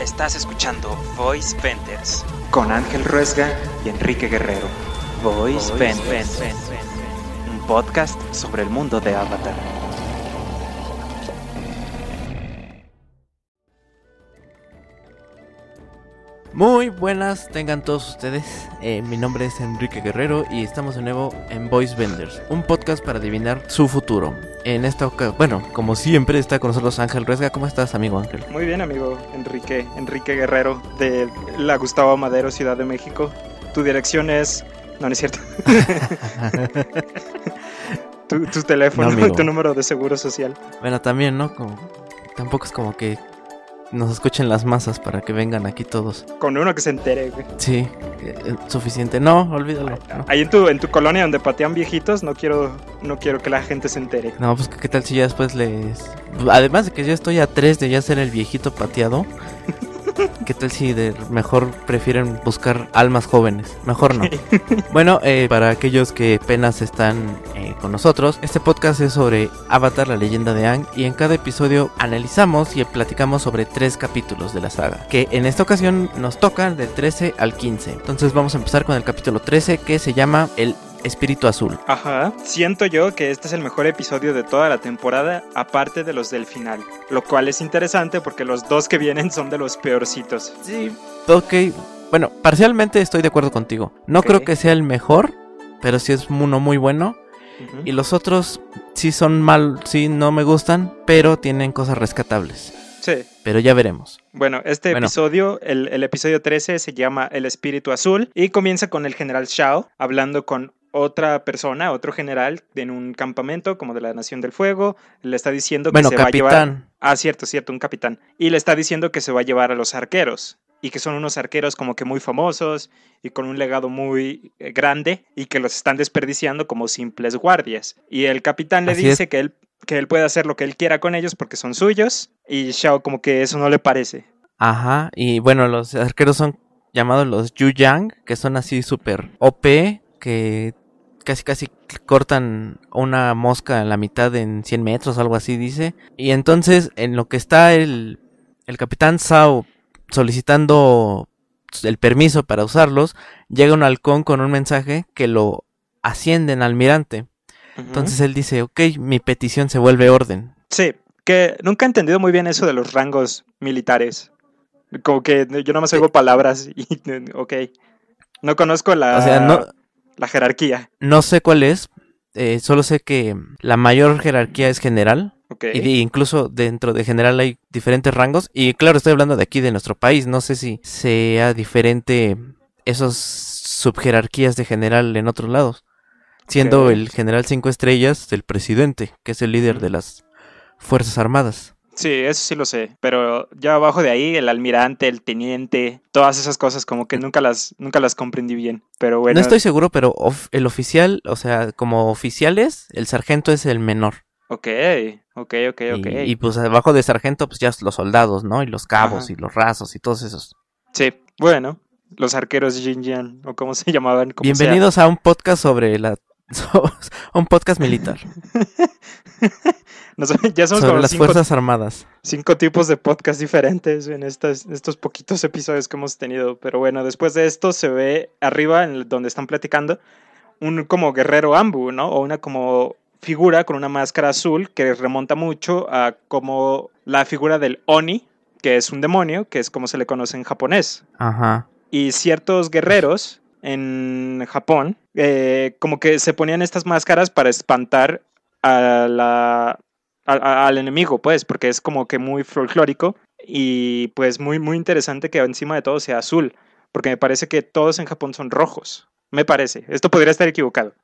Estás escuchando Voice Vendors con Ángel Ruesga y Enrique Guerrero. Voice Vendors, un podcast sobre el mundo de Avatar. Muy buenas tengan todos ustedes. Eh, mi nombre es Enrique Guerrero y estamos de nuevo en Voice Vendors, un podcast para adivinar su futuro. En esta ocasión, bueno, como siempre está con nosotros Ángel Ruesga. ¿Cómo estás, amigo Ángel? Muy bien, amigo Enrique, Enrique Guerrero de la Gustavo Madero, Ciudad de México. Tu dirección es... No, no es cierto. tu, tu, teléfono, No, tu número de seguro social. Bueno, también, ¿no? Como, tampoco es como que nos escuchen las masas para que vengan aquí todos. Con uno que se entere, güey. Sí, eh, eh, suficiente. No, olvídalo. No. Ahí en tu, en tu colonia donde patean viejitos, no quiero, no quiero que la gente se entere. No, pues qué tal si ya después les... Además de que ya estoy a tres de ya ser el viejito pateado. ¿Qué tal si de mejor prefieren buscar almas jóvenes? Mejor no. Bueno, eh, para aquellos que apenas están eh, con nosotros, este podcast es sobre Avatar, la leyenda de Aang, y en cada episodio analizamos y platicamos sobre tres capítulos de la saga, que en esta ocasión nos tocan del 13 al 15. Entonces vamos a empezar con el capítulo 13 que se llama El Espíritu Azul. Ajá. Siento yo que este es el mejor episodio de toda la temporada, aparte de los del final. Lo cual es interesante porque los dos que vienen son de los peorcitos. Sí, ok. Bueno, parcialmente estoy de acuerdo contigo. No creo que sea el mejor, pero sí es uno muy bueno. Y los otros sí son mal, sí no me gustan, pero tienen cosas rescatables. Sí. Pero ya veremos. Bueno, este Bueno. episodio, el, el episodio 13, se llama El Espíritu Azul y comienza con el general Shao hablando con otra persona, otro general en un campamento como de la Nación del Fuego. Le está diciendo que Bueno, se va a llevar... capitán. Ah, cierto, cierto, un capitán. Y le está diciendo que se va a llevar a los arqueros. Y que son unos arqueros como que muy famosos y con un legado muy eh, grande y que los están desperdiciando como simples guardias. Y el capitán le Así dice que él, que él puede hacer lo que él quiera con ellos porque son suyos. Y Shao como que eso no le parece. Ajá. Y bueno, los arqueros son llamados los Yu Yang, que son así súper OP, que casi casi cortan una mosca a la mitad en 100 metros, algo así dice. Y entonces, en lo que está el, el capitán Sao solicitando el permiso para usarlos, llega un halcón con un mensaje que lo asciende en almirante. Entonces él dice, ok, mi petición se vuelve orden. Sí, que nunca he entendido muy bien eso de los rangos militares. Como que yo nada más oigo palabras y ok. No conozco la, O sea, no, la jerarquía. no sé cuál es, eh, solo sé que la mayor jerarquía es general. Y de- incluso dentro de general hay diferentes rangos. Y claro, estoy hablando de aquí, de nuestro país. No sé si sea diferente esos subjerarquías de general en otros lados. Siendo el general cinco estrellas el presidente, que es el líder de las Fuerzas Armadas. Sí, eso sí lo sé. Pero ya abajo de ahí, el almirante, el teniente, todas esas cosas como que nunca las, nunca las comprendí bien. Pero bueno. No estoy seguro, pero of- el oficial, o sea, como oficiales, el sargento es el menor. Ok, ok, ok, ok. Y, y, pues abajo de sargento, pues ya los soldados, ¿no? Y los cabos Ajá. y los rasos y todos esos. Sí, bueno. Los arqueros Jinjian, o como se llamaban. como sea. Bienvenidos a un podcast sobre la... un podcast militar. No sé, ya somos sobre como las cinco, Fuerzas Armadas. cinco tipos de podcast diferentes en estas, estos poquitos episodios que hemos tenido. Pero bueno, después de esto se ve arriba, en donde están platicando, un como guerrero ambu, ¿no? O una como figura con una máscara azul que remonta mucho a como la figura del Oni, que es un demonio, que es como se le conoce en japonés. Ajá. Y ciertos guerreros en Japón, eh, como que se ponían estas máscaras para espantar a la, al enemigo, pues, porque es como que muy folclórico y pues muy, muy interesante que encima de todo sea azul, porque me parece que todos en Japón son rojos, me parece, esto podría estar equivocado,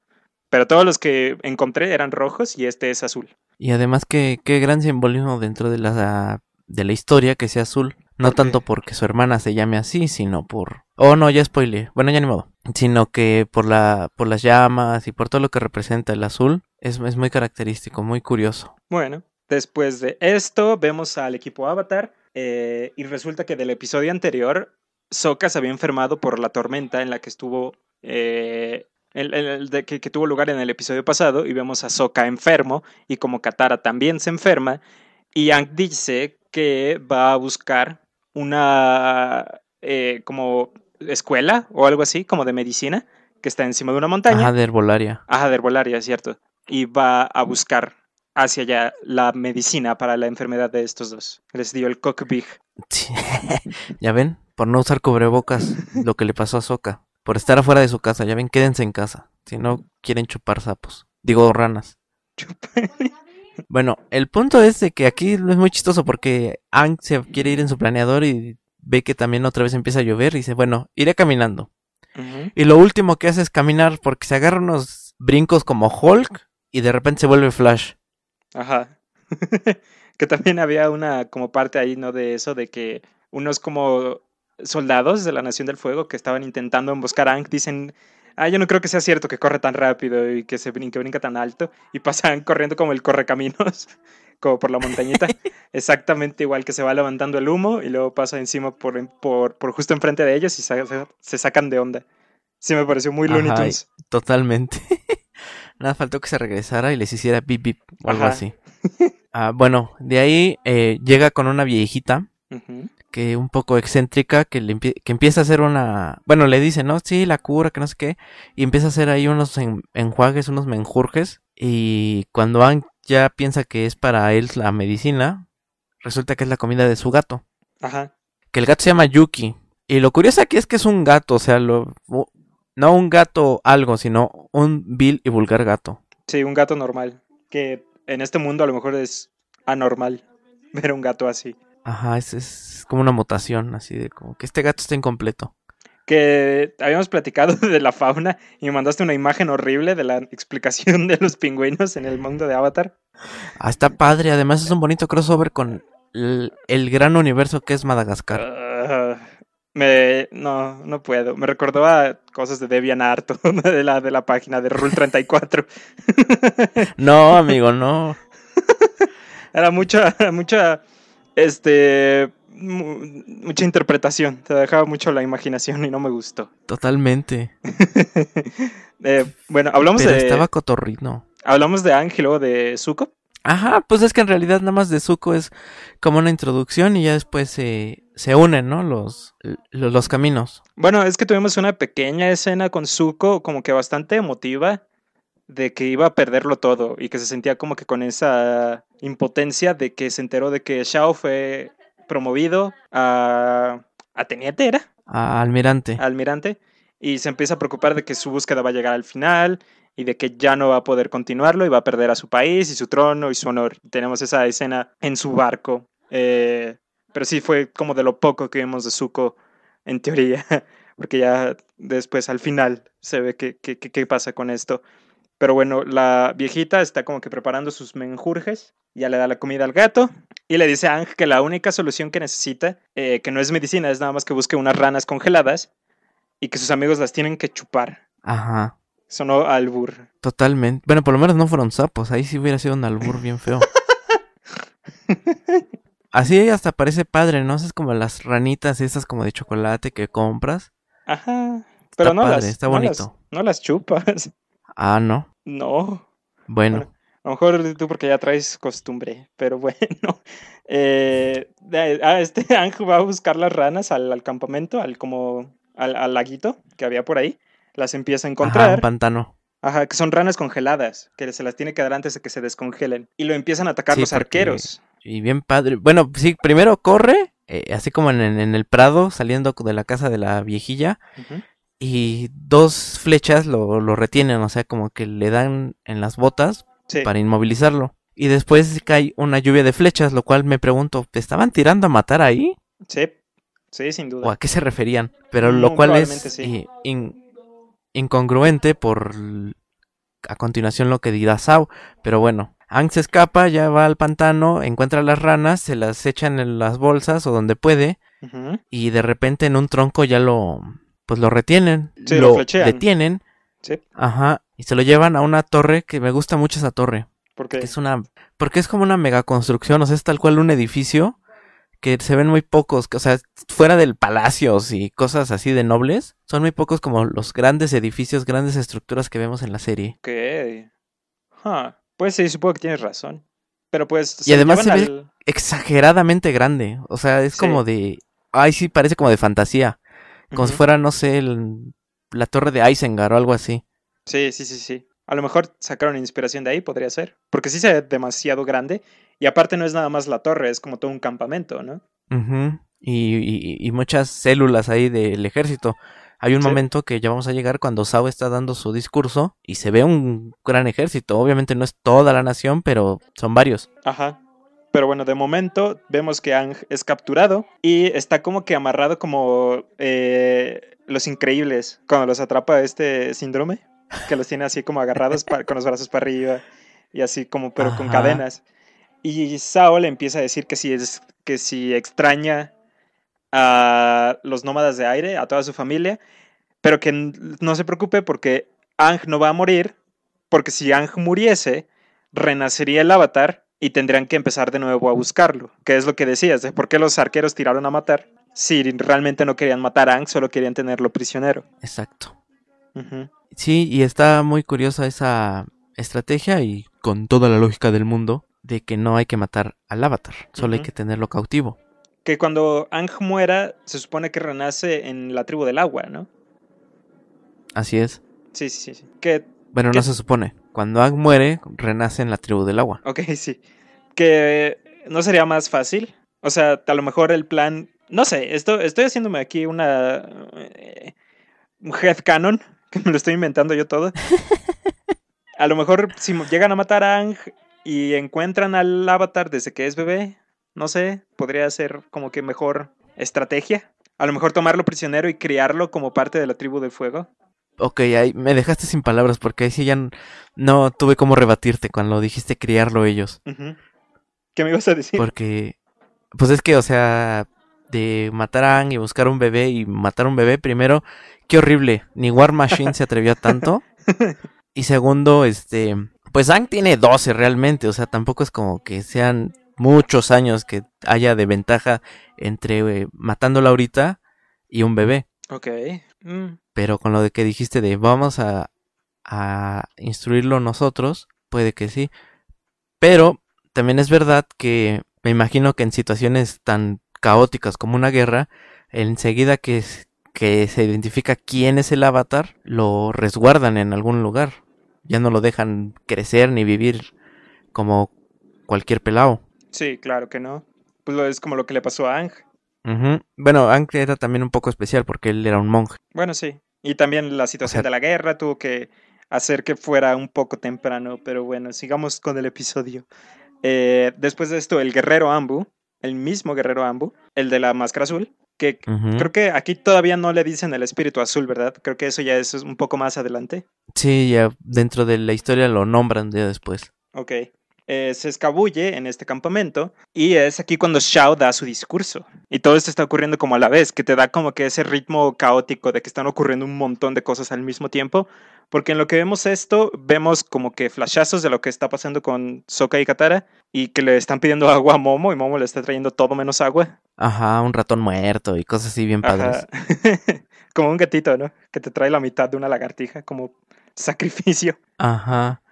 pero todos los que encontré eran rojos y este es azul. Y además que qué gran simbolismo dentro de la de la historia que sea azul. No tanto porque su hermana se llame así, sino por... Oh, no, ya spoilé. Bueno, ya ni modo. Sino que por la por las llamas y por todo lo que representa el azul, es, es muy característico, muy curioso. Bueno, después de esto vemos al equipo Avatar eh, y resulta que del episodio anterior Sokka se había enfermado por la tormenta en la que estuvo eh, el, el- de- que, que tuvo lugar en el episodio pasado y vemos a Sokka enfermo y como Katara también se enferma y Aang dice que va a buscar una eh, como escuela o algo así, como de medicina, que está encima de una montaña. Ajá, de herbolaria. Ajá, de herbolaria, cierto. Y va a buscar hacia allá la medicina para la enfermedad de estos dos. Les dio el cockbig. Sí. ya ven, por no usar cubrebocas, lo que le pasó a Soka. Por estar afuera de su casa, ya ven, quédense en casa. Si no quieren chupar sapos. Digo, ranas. Bueno, el punto es de que aquí es muy chistoso porque Ang se quiere ir en su planeador y ve que también otra vez empieza a llover y dice, bueno, iré caminando. Y lo último que hace es caminar porque se agarra unos brincos como Hulk y de repente se vuelve Flash. Ajá. que también había una como parte ahí, ¿no? De eso, de que unos como soldados de la Nación del Fuego que estaban intentando emboscar a Aang dicen, ah, yo no creo que sea cierto que corre tan rápido y que se brinca, brinca tan alto y pasan corriendo como el correcaminos, como por la montañita, exactamente igual que se va levantando el humo y luego pasa encima por, por, por justo enfrente de ellos y sa- se sacan de onda. Sí me pareció muy Looney Tunes. Totalmente. Nada faltó que se regresara y les hiciera bip bip o algo Ajá. así. Ah, bueno, de ahí eh, llega con una viejita que un poco excéntrica que, le empie- que empieza a hacer una... Bueno, le dice, ¿no? Sí, la cura, que no sé qué. Y empieza a hacer ahí unos en- enjuagues, unos menjurjes. Y cuando Aang ya piensa que es para él la medicina, resulta que es la comida de su gato. Ajá. Que el gato se llama Yuki. Y lo curioso aquí es que es un gato, o sea, lo, no un gato algo, sino un vil y vulgar gato. Sí, un gato normal. Que en este mundo a lo mejor es anormal ver un gato así. Ajá, es, es como una mutación, así de como que este gato está incompleto. Que habíamos platicado de la fauna y me mandaste una imagen horrible de la explicación de los pingüinos en el mundo de Avatar. Ah, está padre, además es un bonito crossover con el, el gran universo que es Madagascar. Ah, me, no, no puedo. Me recordó a cosas de DeviantArt, de la, de la página de Rule 34. No, amigo, no. Era mucha, mucha, este, mu- mucha interpretación. Te dejaba mucho la imaginación y no me gustó. Totalmente. Eh, bueno, hablamos Pero de, estaba cotorrino. hablamos de Ángel o de Zuko. Ajá, pues es que en realidad nada más de Zuko es como una introducción y ya después se, se unen, ¿no? Los, los, los caminos. Bueno, es que tuvimos una pequeña escena con Zuko, como que bastante emotiva, de que iba a perderlo todo y que se sentía como que con esa impotencia de que se enteró de que Shao fue promovido a, a teniente, ¿era? A Almirante. A almirante, y se empieza a preocupar de que su búsqueda va a llegar al final y de que ya no va a poder continuarlo y va a perder a su país y su trono y su honor. Tenemos esa escena en su barco, eh, pero sí fue como de lo poco que vimos de Zuko en teoría, porque ya después al final se ve qué qué- qué pasa con esto. Pero bueno, la viejita está como que preparando sus menjurjes, ya le da la comida al gato y le dice a Ang que la única solución que necesita, eh, que no es medicina, es nada más que busque unas ranas congeladas y que sus amigos las tienen que chupar. Ajá. Sonó albur. Totalmente. Bueno, por lo menos no fueron sapos. Ahí sí hubiera sido un albur bien feo. Así hasta parece padre, ¿no? Es como las ranitas esas como de chocolate que compras. Ajá. Pero no, padre, las, está no las- no las chupas. Ah, no. No. Bueno. A lo mejor tú porque ya traes costumbre, pero bueno. Eh, de- ah, este Ángel va a buscar las ranas al, al campamento, al como al, al laguito que había por ahí. Las empieza a Ajá, un encontrar. pantano. Ajá, que son ranas congeladas, que se las tiene que dar antes de que se descongelen. Y lo empiezan a atacar Sí, los porque- arqueros. Y bien padre. Bueno, sí, primero corre, eh, así como en, en el prado, saliendo de la casa de la viejilla. Y dos flechas lo, lo retienen, o sea, como que le dan en las botas Sí. para inmovilizarlo. Y después cae una lluvia de flechas, lo cual me pregunto, ¿te estaban tirando a matar ahí? sí, sí, sin ¿O duda. a qué se referían? Pero Mm, lo cual es sí. eh, in- incongruente por a continuación lo que dirá Sao. Pero bueno, Ang se escapa, ya va al pantano, encuentra las ranas, se las echan en las bolsas o donde puede, y de repente en un tronco ya lo pues lo retienen, Sí, lo detienen, Sí, ajá, y se lo llevan a una torre que me gusta mucho esa torre. porque que es una porque es como una mega construcción, o sea, es tal cual un edificio que se ven muy pocos, o sea, fuera del palacios y cosas así de nobles, son muy pocos como los grandes edificios, grandes estructuras que vemos en la serie. Ok. Huh. Pues sí, supongo que tienes razón. Pero pues. Y además se ve- Exageradamente grande, o sea, es Sí. como de ay, sí, parece como de fantasía. Como si fuera, no sé, el- la torre de Isengard o algo así. Sí, sí, sí, sí. A lo mejor sacaron inspiración de ahí, podría ser. Porque sí se ve demasiado grande. Y aparte no es nada más la torre, es como todo un campamento, ¿no? Ujú. y, y- y muchas células ahí del ejército. Hay un Sí. momento que ya vamos a llegar cuando Sao está dando su discurso y se ve un gran ejército. Obviamente no es toda la nación, pero son varios. Ajá. Pero bueno, de momento vemos que Ang es capturado y está como que amarrado como eh, los increíbles cuando los atrapa este síndrome, que los tiene así como agarrados con los brazos para arriba y así como pero con cadenas. Y Sao le empieza a decir que si es que si extraña a los nómadas de aire, a toda su familia, pero que no se preocupe porque Ang no va a morir, porque si Ang muriese, renacería el avatar y tendrían que empezar de nuevo a buscarlo, que es lo que decías, de por qué los arqueros tiraron a matar, si realmente no querían matar a Ang, solo querían tenerlo prisionero. Exacto. Sí, y está muy curiosa esa estrategia y con toda la lógica del mundo de que no hay que matar al avatar, solo hay que tenerlo cautivo. Que cuando Ang muera, se supone que renace en la tribu del agua, ¿no? Así es. Sí, sí, sí. Que Bueno, no se supone. Cuando Ang muere, renace en la tribu del agua. Ok, sí. Que no sería más fácil. O sea, a lo mejor el plan. No sé, esto, estoy haciéndome aquí una. eh, un headcanon, que me lo estoy inventando yo todo. A lo mejor si llegan a matar a Ang y encuentran al avatar desde que es bebé, no sé, podría ser como que mejor estrategia. A lo mejor tomarlo prisionero y criarlo como parte de la tribu del fuego. Ok, ahí me dejaste sin palabras porque ahí sí ya no tuve cómo rebatirte cuando dijiste criarlo ellos. ¿Qué me ibas a decir? Porque, pues es que, o sea, de matar a Ang y buscar un bebé y matar un bebé, primero, qué horrible. Ni War Machine se atrevió a tanto. Y segundo, este, pues Ang tiene 12 realmente, o sea, tampoco es como que sean muchos años que haya de ventaja entre eh, matándola ahorita y un bebé. Ok. Mm, Pero con lo de que dijiste de vamos a, a instruirlo nosotros, puede que sí. Pero también es verdad que me imagino que en situaciones tan caóticas como una guerra, enseguida que se identifica quién es el avatar, lo resguardan en algún lugar. Ya no lo dejan crecer ni vivir como cualquier pelao. Sí, claro que no. Pues es como lo que le pasó a Ang. Bueno, Aang era también un poco especial porque él era un monje. Bueno, sí. Y también la situación sea- de la guerra tuvo que hacer que fuera un poco temprano, pero bueno, sigamos con el episodio. Eh, después de esto, el guerrero Ambu, el mismo guerrero Ambu, el de la máscara azul, que creo que aquí todavía no le dicen el espíritu azul, ¿verdad? Creo que eso ya es un poco más adelante. Sí, ya dentro de la historia lo nombran ya después. Ok. Eh, se escabulle en este campamento y es aquí cuando Shao da su discurso. Y todo esto está ocurriendo como a la vez, que te da como que ese ritmo caótico de que están ocurriendo un montón de cosas al mismo tiempo. Porque en lo que vemos esto, vemos como que flashazos de lo que está pasando con Sokka y Katara y que le están pidiendo agua a Momo y Momo le está trayendo todo menos agua. Ajá, un ratón muerto y cosas así bien padres. Como un gatito, ¿no? Que te trae la mitad de una lagartija como sacrificio. Ajá.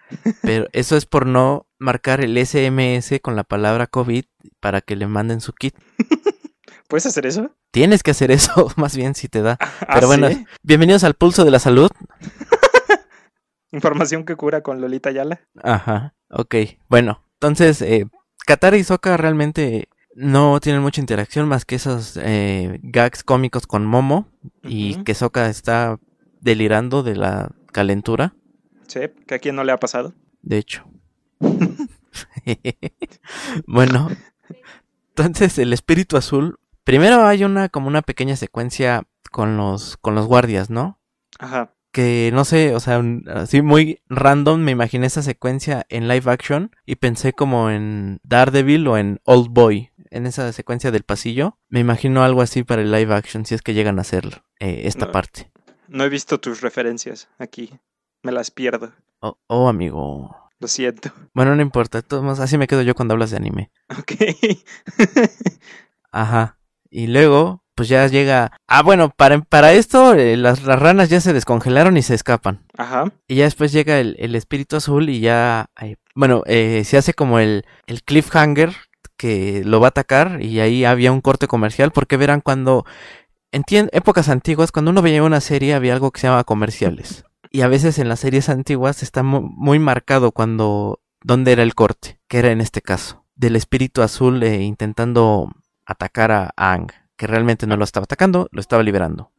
Pero eso es por no marcar el SMS con la palabra COVID para que le manden su kit. ¿Puedes hacer eso? Tienes que hacer eso, más bien si te da. ¿Ah, Pero bueno, sí? bienvenidos al pulso de la salud. Información que cura con Lolita Yala. Ajá, ok. Bueno, entonces, eh, Katara y Sokka realmente no tienen mucha interacción más que esos eh, gags cómicos con Momo y que Sokka está delirando de la calentura, Sí, que a quién no le ha pasado. de hecho. bueno, entonces el espíritu azul, primero hay una como una pequeña secuencia con los con los guardias, ¿no? Ajá. que no sé, o sea, así muy random me imaginé esa secuencia en live action y pensé como en Daredevil o en Old Boy, en esa secuencia del pasillo. Me imagino algo así para el live action si es que llegan a hacerlo, eh, esta No. parte. No he visto tus referencias aquí. Me las pierdo. Oh, oh, amigo. Lo siento. Bueno, no importa, modos, así me quedo yo cuando hablas de anime. Ok. Ajá. Y luego, pues ya llega... Ah, bueno, para, para esto eh, las, las ranas ya se descongelaron y se escapan. Ajá. Y ya después llega el, el espíritu azul y ya, eh, bueno, eh, se hace como el, el cliffhanger que lo va a atacar y ahí había un corte comercial porque verán cuando en épocas antiguas cuando uno veía una serie había algo que se llamaba comerciales y a veces en las series antiguas está muy marcado cuando dónde era el corte, que era en este caso del espíritu azul eh, intentando atacar a Ang, que realmente no lo estaba atacando, lo estaba liberando.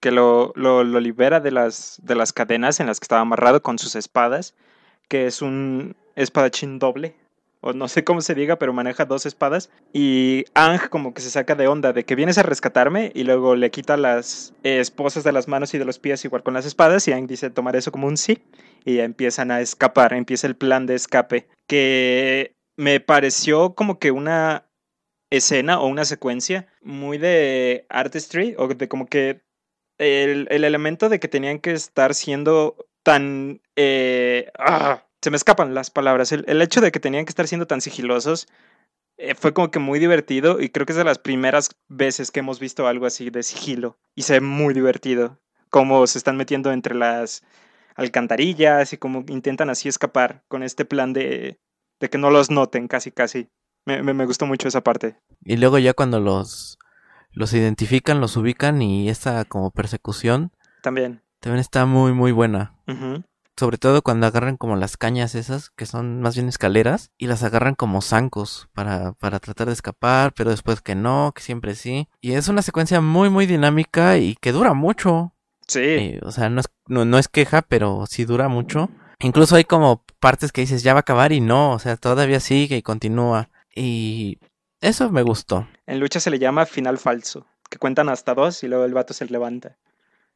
Que lo, lo, libera de las, de las cadenas en las que estaba amarrado con sus espadas, que es un espadachín doble, o no sé cómo se diga, pero maneja dos espadas. Y Ang como que se saca de onda de que vienes a rescatarme y luego le quita las esposas de las manos y de los pies igual con las espadas y Ang dice tomar eso como un sí y empiezan a escapar, empieza el plan de escape que me pareció como que una escena o una secuencia muy de artistry o de como que el, elemento de que tenían que estar siendo tan... Eh, ah, se me escapan las palabras. El, hecho de que tenían que estar siendo tan sigilosos eh, fue como que muy divertido y creo que es de las primeras veces que hemos visto algo así de sigilo y se ve muy divertido. Cómo se están metiendo entre las alcantarillas y cómo intentan así escapar con este plan de, de que no los noten casi casi. Me, me, gustó mucho esa parte. Y luego ya cuando los, los identifican, los ubican y esta como persecución. También. También está muy, muy buena sobre todo cuando agarran como las cañas esas, que son más bien escaleras, y las agarran como zancos para, para tratar de escapar, pero después que no, que siempre sí. Y es una secuencia muy, muy dinámica y que dura mucho. Sí. Eh, o sea, no es, no, es queja, pero sí dura mucho. Incluso hay como partes que dices, ya va a acabar y no, o sea, todavía sigue y continúa. Y eso me gustó. En lucha se le llama final falso, que cuentan hasta dos y luego el vato se levanta.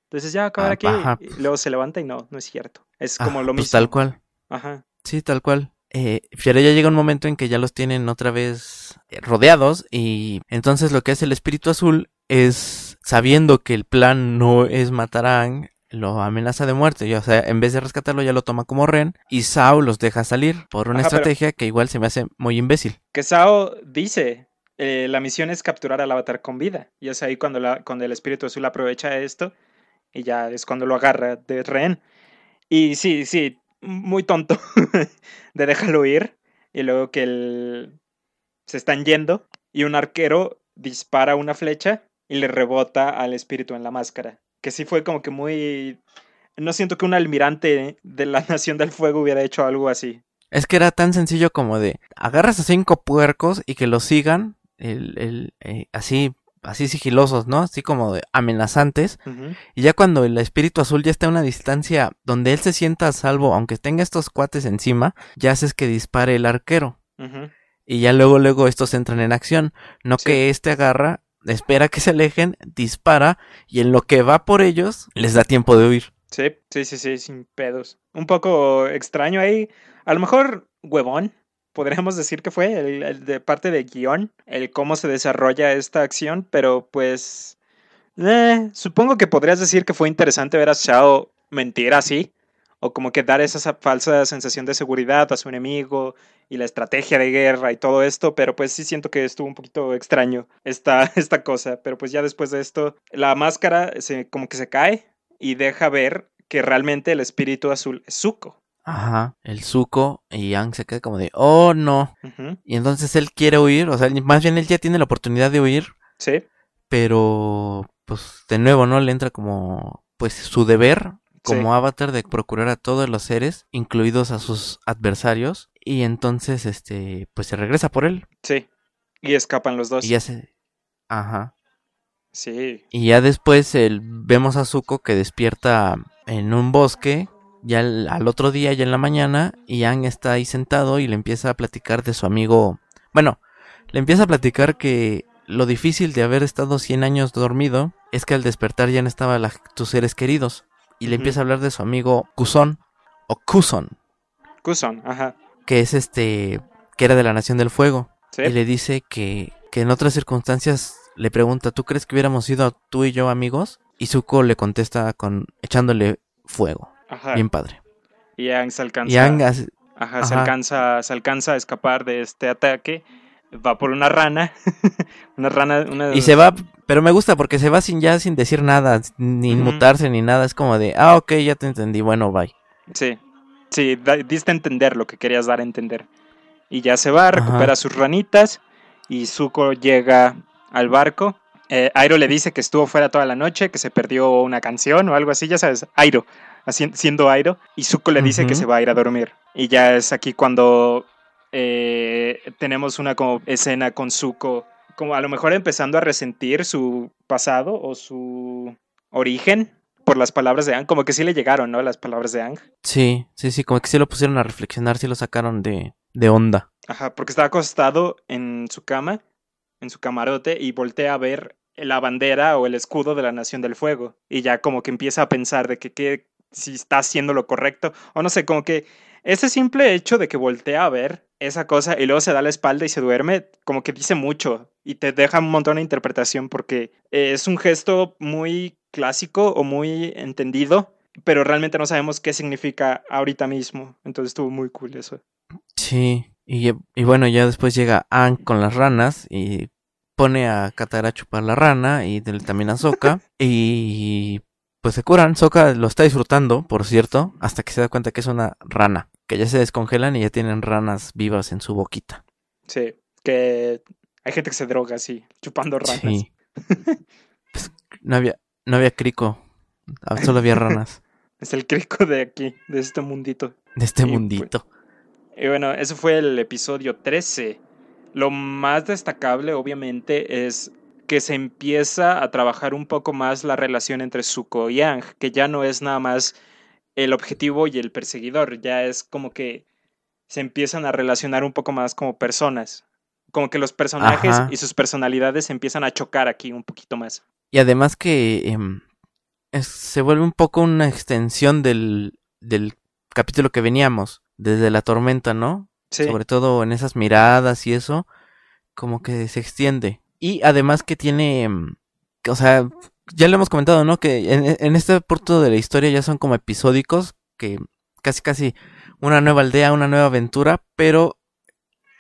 Entonces ya acabar ah, aquí, y luego se levanta y no, no es cierto. Es como ah, lo pues mismo. tal cual. Ajá. Sí, tal cual. Eh, ya llega un momento en que ya los tienen otra vez eh, rodeados y entonces lo que hace el espíritu azul es sabiendo que el plan no es matar a Ang, lo amenaza de muerte. o sea, en vez de rescatarlo ya lo toma como Ren y Sao los deja salir por una estrategia que igual se me hace muy imbécil. Que Sao dice, eh, la misión es capturar al avatar con vida. Y es ahí cuando, la, cuando el espíritu azul aprovecha esto y ya es cuando lo agarra de rehén. Y sí, sí, muy tonto de déjalo ir. Y luego que el... se están yendo y un arquero dispara una flecha y le rebota al espíritu en la máscara. Que sí fue como que muy... No siento que un almirante de la Nación del Fuego hubiera hecho algo así. Es que era tan sencillo como de agarras a cinco puercos y que los sigan el, el, eh, así así sigilosos, ¿no? Así como amenazantes. Y ya cuando el espíritu azul ya está a una distancia donde él se sienta a salvo, aunque tenga estos cuates encima, ya haces que dispare el arquero. Y ya luego, luego estos entran en acción. No que este agarra, espera que se alejen, dispara, y en lo que va por ellos, les da tiempo de huir. Sí, sí, sí, sí, sin pedos. Un poco extraño ahí. A lo mejor huevón, podríamos decir que fue el, de parte de guion, el cómo se desarrolla esta acción, pero pues eh, supongo que podrías decir que fue interesante ver a Shao mentir así, o como que dar esa falsa sensación de seguridad a su enemigo y la estrategia de guerra y todo esto, pero pues sí siento que estuvo un poquito extraño esta, esta cosa, pero pues ya después de esto la máscara se, como que se cae y deja ver que realmente el espíritu azul es Zuko. Ajá, el Zuko y Yang se queda como de, oh no. Y entonces él quiere huir, o sea, más bien él ya tiene la oportunidad de huir. Sí. Pero, pues, de nuevo, ¿no? Le entra como, pues, su deber como avatar de procurar a todos los seres, incluidos a sus adversarios. Y entonces, este, pues se regresa por él. Sí. Y escapan los dos. Y ya se... Ajá. Sí. Y ya después el, vemos a Zuko que despierta en un bosque ya al, otro día, ya en la mañana, Ian está ahí sentado y le empieza a platicar de su amigo. Bueno, le empieza a platicar que lo difícil de haber estado 100 años dormido es que al despertar ya no estaban tus seres queridos. Y le empieza a hablar de su amigo Kuson o Kuson. Kuson, ajá. Que es este, que era de la Nación del Fuego. Y le dice que, que en otras circunstancias le pregunta, ¿tú crees que hubiéramos sido tú y yo amigos? Y Zuko le contesta con echándole fuego. Bien padre. Y Yang se alcanza. Se alcanza, se alcanza a escapar de este ataque. Va por una rana. una rana. Y se va, pero me gusta porque se va sin ya sin decir nada, ni mutarse ni nada. Es como de, ah, ok, ya te entendí, bueno, bye. Sí. Sí, diste a entender lo que querías dar a entender. Y ya se va, recupera sus ranitas y Zuko llega al barco. Eh, Airo le dice que estuvo fuera toda la noche, que se perdió una canción o algo así, ya sabes, Airo, siendo Airo. Y Zuko le dice que se va a ir a dormir. Y ya es aquí cuando eh, tenemos una como escena con Zuko, como a lo mejor empezando a resentir su pasado o su origen por las palabras de Ang, como que sí le llegaron, ¿no? Las palabras de Ang. Sí, sí, sí, como que sí lo pusieron a reflexionar, sí lo sacaron de, de onda. Ajá, porque estaba acostado en su cama, en su camarote, y voltea a ver la bandera o el escudo de la Nación del Fuego. Y ya como que empieza a pensar de que, que si está haciendo lo correcto, o no sé, como que ese simple hecho de que voltea a ver esa cosa y luego se da la espalda y se duerme, como que dice mucho y te deja un montón de interpretación porque es un gesto muy clásico o muy entendido, pero realmente no sabemos qué significa ahorita mismo. Entonces estuvo muy cool eso. Sí, y, bueno, ya después llega Ann con las ranas y pone a Katara a chupar la rana y también a Soka y pues se curan. Soka lo está disfrutando, por cierto, hasta que se da cuenta que es una rana, que ya se descongelan y ya tienen ranas vivas en su boquita. Sí, que hay gente que se droga así, chupando ranas. Sí. pues, no había, no había crico, ah, solo había ranas. es el crico de aquí, de este mundito. De este pues, mundito. y bueno, eso fue el episodio 13. Lo más destacable, obviamente, es que se empieza a trabajar un poco más la relación entre Zuko y Yang, que ya no es nada más el objetivo y el perseguidor, ya es como que se empiezan a relacionar un poco más como personas, como que los personajes y sus personalidades se empiezan a chocar aquí un poquito más. Y además que em, se vuelve un poco una extensión del, del capítulo que veníamos, desde la tormenta, ¿no? Sobre todo en esas miradas y eso, como que se extiende. Y además que tiene, mm, o sea, ya lo hemos comentado, ¿no? Que en, este punto de la historia ya son como episódicos, que casi casi una nueva aldea, una nueva aventura, pero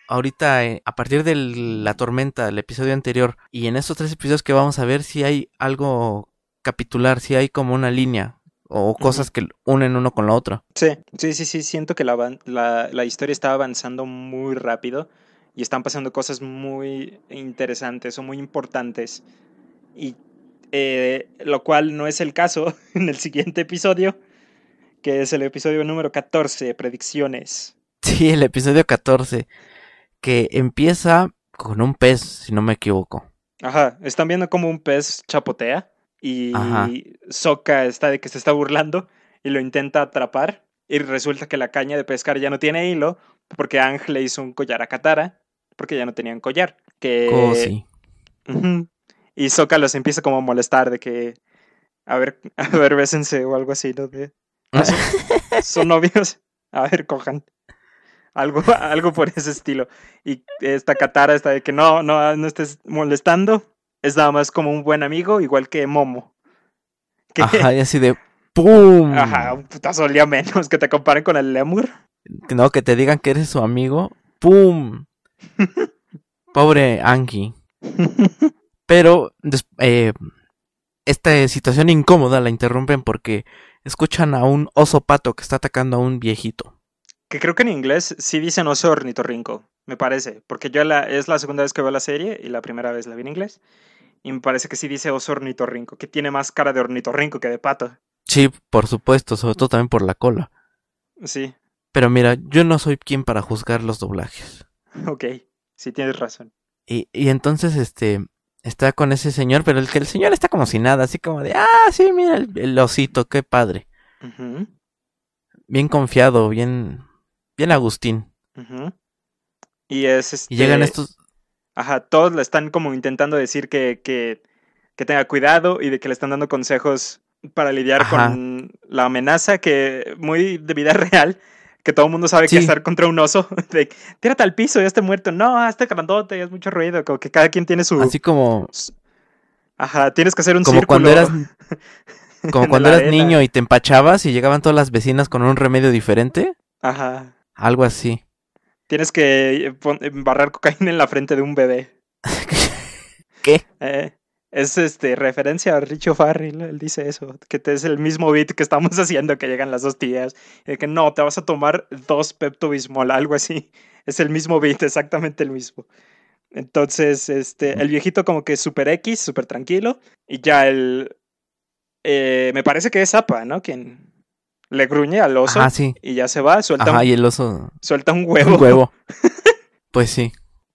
ahorita eh, a partir de la tormenta, el episodio anterior, y en estos tres episodios que vamos a ver si hay algo capitular, si hay como una línea o cosas que unen uno con lo otro. Sí, sí, sí, sí, siento que la, la, la historia está avanzando muy rápido y están pasando cosas muy interesantes o muy importantes. Y eh, lo cual no es el caso en el siguiente episodio, que es el episodio número 14, predicciones. Sí, el episodio 14, que empieza con un pez, si no me equivoco. Ajá, están viendo como un pez chapotea y Soka está de que se está burlando y lo intenta atrapar y resulta que la caña de pescar ya no tiene hilo porque Ángel le hizo un collar a Katara porque ya no tenían collar. Que... Oh, sí. Y Soka los empieza como a molestar de que, a ver, a ver, bésense o algo así, ¿no? De, ah, son, novios, a ver, cojan. Algo, algo por ese estilo. Y esta Katara está de que no, no, no estés molestando. Es nada más como un buen amigo, igual que Momo. Ajá, y así de ¡Pum! Ajá, un putazo menos que te comparen con el Lemur. No, que te digan que eres su amigo. ¡Pum! Pobre Anki. Pero eh, esta situación incómoda la interrumpen porque escuchan a un oso pato que está atacando a un viejito. Que creo que en inglés sí dicen oso ornitorrinco, me parece. Porque yo la, es la segunda vez que veo la serie y la primera vez la vi en inglés. Y me parece que sí dice oso ornitorrinco, que tiene más cara de ornitorrinco que de pato. Sí, por supuesto, sobre todo también por la cola. Sí. Pero mira, yo no soy quien para juzgar los doblajes. Ok, sí tienes razón. Y, y entonces, este, está con ese señor, pero el que el señor está como si nada, así como de, ah, sí, mira el, osito, qué padre. Bien confiado, bien, bien Agustín. Y es este... Y llegan estos... Ajá, todos le están como intentando decir que, que, que tenga cuidado y de que le están dando consejos para lidiar con la amenaza que muy de vida real que todo el mundo sabe que estar contra un oso, de tírate al piso, ya está muerto, no, hazte grandote, es mucho ruido, como que cada quien tiene su... Así como... Ajá, tienes que hacer un como círculo. Cuando eras, como cuando eras niño y te empachabas y llegaban todas las vecinas con un remedio diferente. Ajá. Algo así. Tienes que barrar cocaína en la frente de un bebé. ¿Qué? Eh, Es este referencia a Richo Farrell, él dice eso, que te es el mismo beat que estamos haciendo que llegan las dos tías, y que no, te vas a tomar dos Pepto Bismol, algo así. Es el mismo beat, exactamente el mismo. Entonces, este, el viejito como que super X, super tranquilo, y ya el eh, me parece que es Apa, ¿no? Quien le gruñe al oso Ajá, sí. y ya se va, suelta Ajá, un, y el oso. suelta un huevo. Un huevo. pues sí.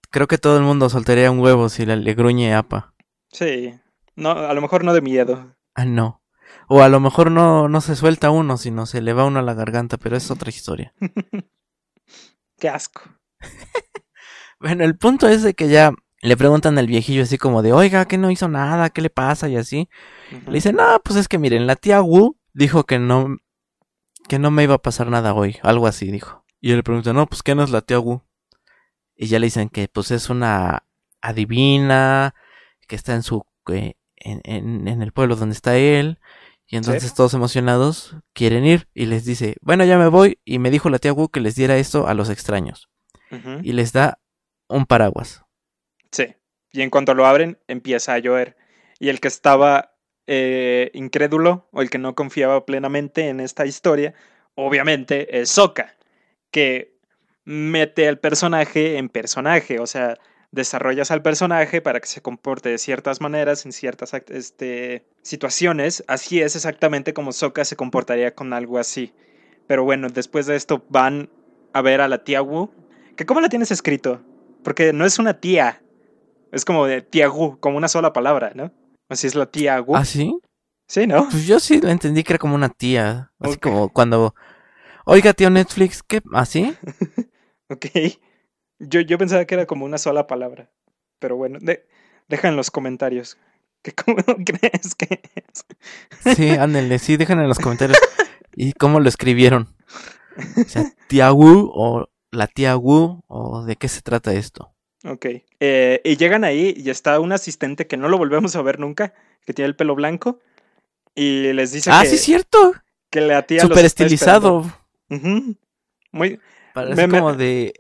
Creo que todo el mundo soltaría un huevo si le, le gruñe apa. Sí. No, a lo mejor no de miedo. Ah, no. O a lo mejor no, no se suelta uno, sino se le va uno a la garganta, pero es otra historia. Qué asco. Bueno, el punto es de que ya le preguntan al viejillo así como de, oiga, que no hizo nada, ¿qué le pasa? Y así. Le dice, no, pues es que miren, la tía Wu dijo que no, que no me iba a pasar nada hoy, algo así dijo. Y él le pregunta, no, pues ¿qué no es la tía Wu? Y ya le dicen que pues es una adivina, que está en su, eh, en, en, en el pueblo donde está él. Y entonces todos emocionados quieren ir y les dice, bueno, ya me voy. Y me dijo la tía Wu que les diera esto a los extraños. Y les da un paraguas. Sí. Y en cuanto lo abren, empieza a llover. Y el que estaba eh, incrédulo o el que no confiaba plenamente en esta historia, obviamente es Sokka, que mete al personaje en personaje. O sea, desarrollas al personaje para que se comporte de ciertas maneras en ciertas este, situaciones. Así es exactamente como Sokka se comportaría con algo así. Pero bueno, después de esto van a ver a la tía Wu. ¿Que ¿Cómo la tienes escrito? Porque no es una tía. Es como de tía Wu, como una sola palabra, ¿no? Así es la tía Wu. ¿Ah, sí? Sí, ¿no? Pues yo sí lo entendí que era como una tía. Así como cuando. Oiga, tío Netflix, ¿qué? ¿Así? Ok. Yo, yo pensaba que era como una sola palabra. Pero bueno, de- deja en los comentarios. que ¿Cómo crees que es? Sí, ándenle, sí, déjenme en los comentarios. ¿Y cómo lo escribieron? O sea, tía Wu o la tía Wu o de qué se trata esto. Ok. Eh, y llegan ahí y está un asistente que no lo volvemos a ver nunca, que tiene el pelo blanco. Y les dice ah, que, sí, es cierto. que la tía Súper estilizado. Ujú. Muy, Parece Me- me- como de.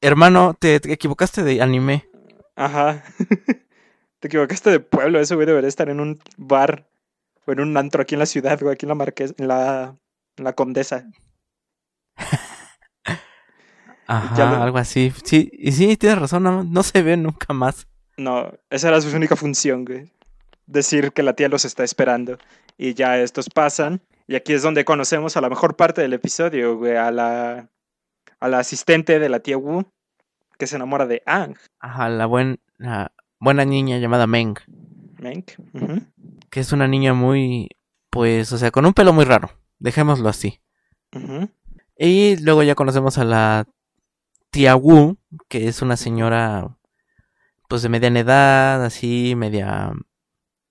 Hermano, te, te equivocaste de anime. Ajá. Te equivocaste de pueblo, ese güey debería estar en un bar o en un antro aquí en la ciudad, güey, aquí en la Marqués, en la, en la Condesa. Ajá, lo- algo así. Sí, y sí, tienes razón, no, no se ve nunca más. No, esa era su única función, güey. Decir que la tía los está esperando. Y ya estos pasan. Y aquí es donde conocemos a la mejor parte del episodio, güey, a la, a la asistente de la tía Wu, que se enamora de Ang. Ajá, la buen, la buena niña llamada Meng. Menk. Ujú. Que es una niña muy. Pues, o sea, con un pelo muy raro. Dejémoslo así. Ujú. Y luego ya conocemos a la tía Wu, que es una señora pues de mediana edad, así, media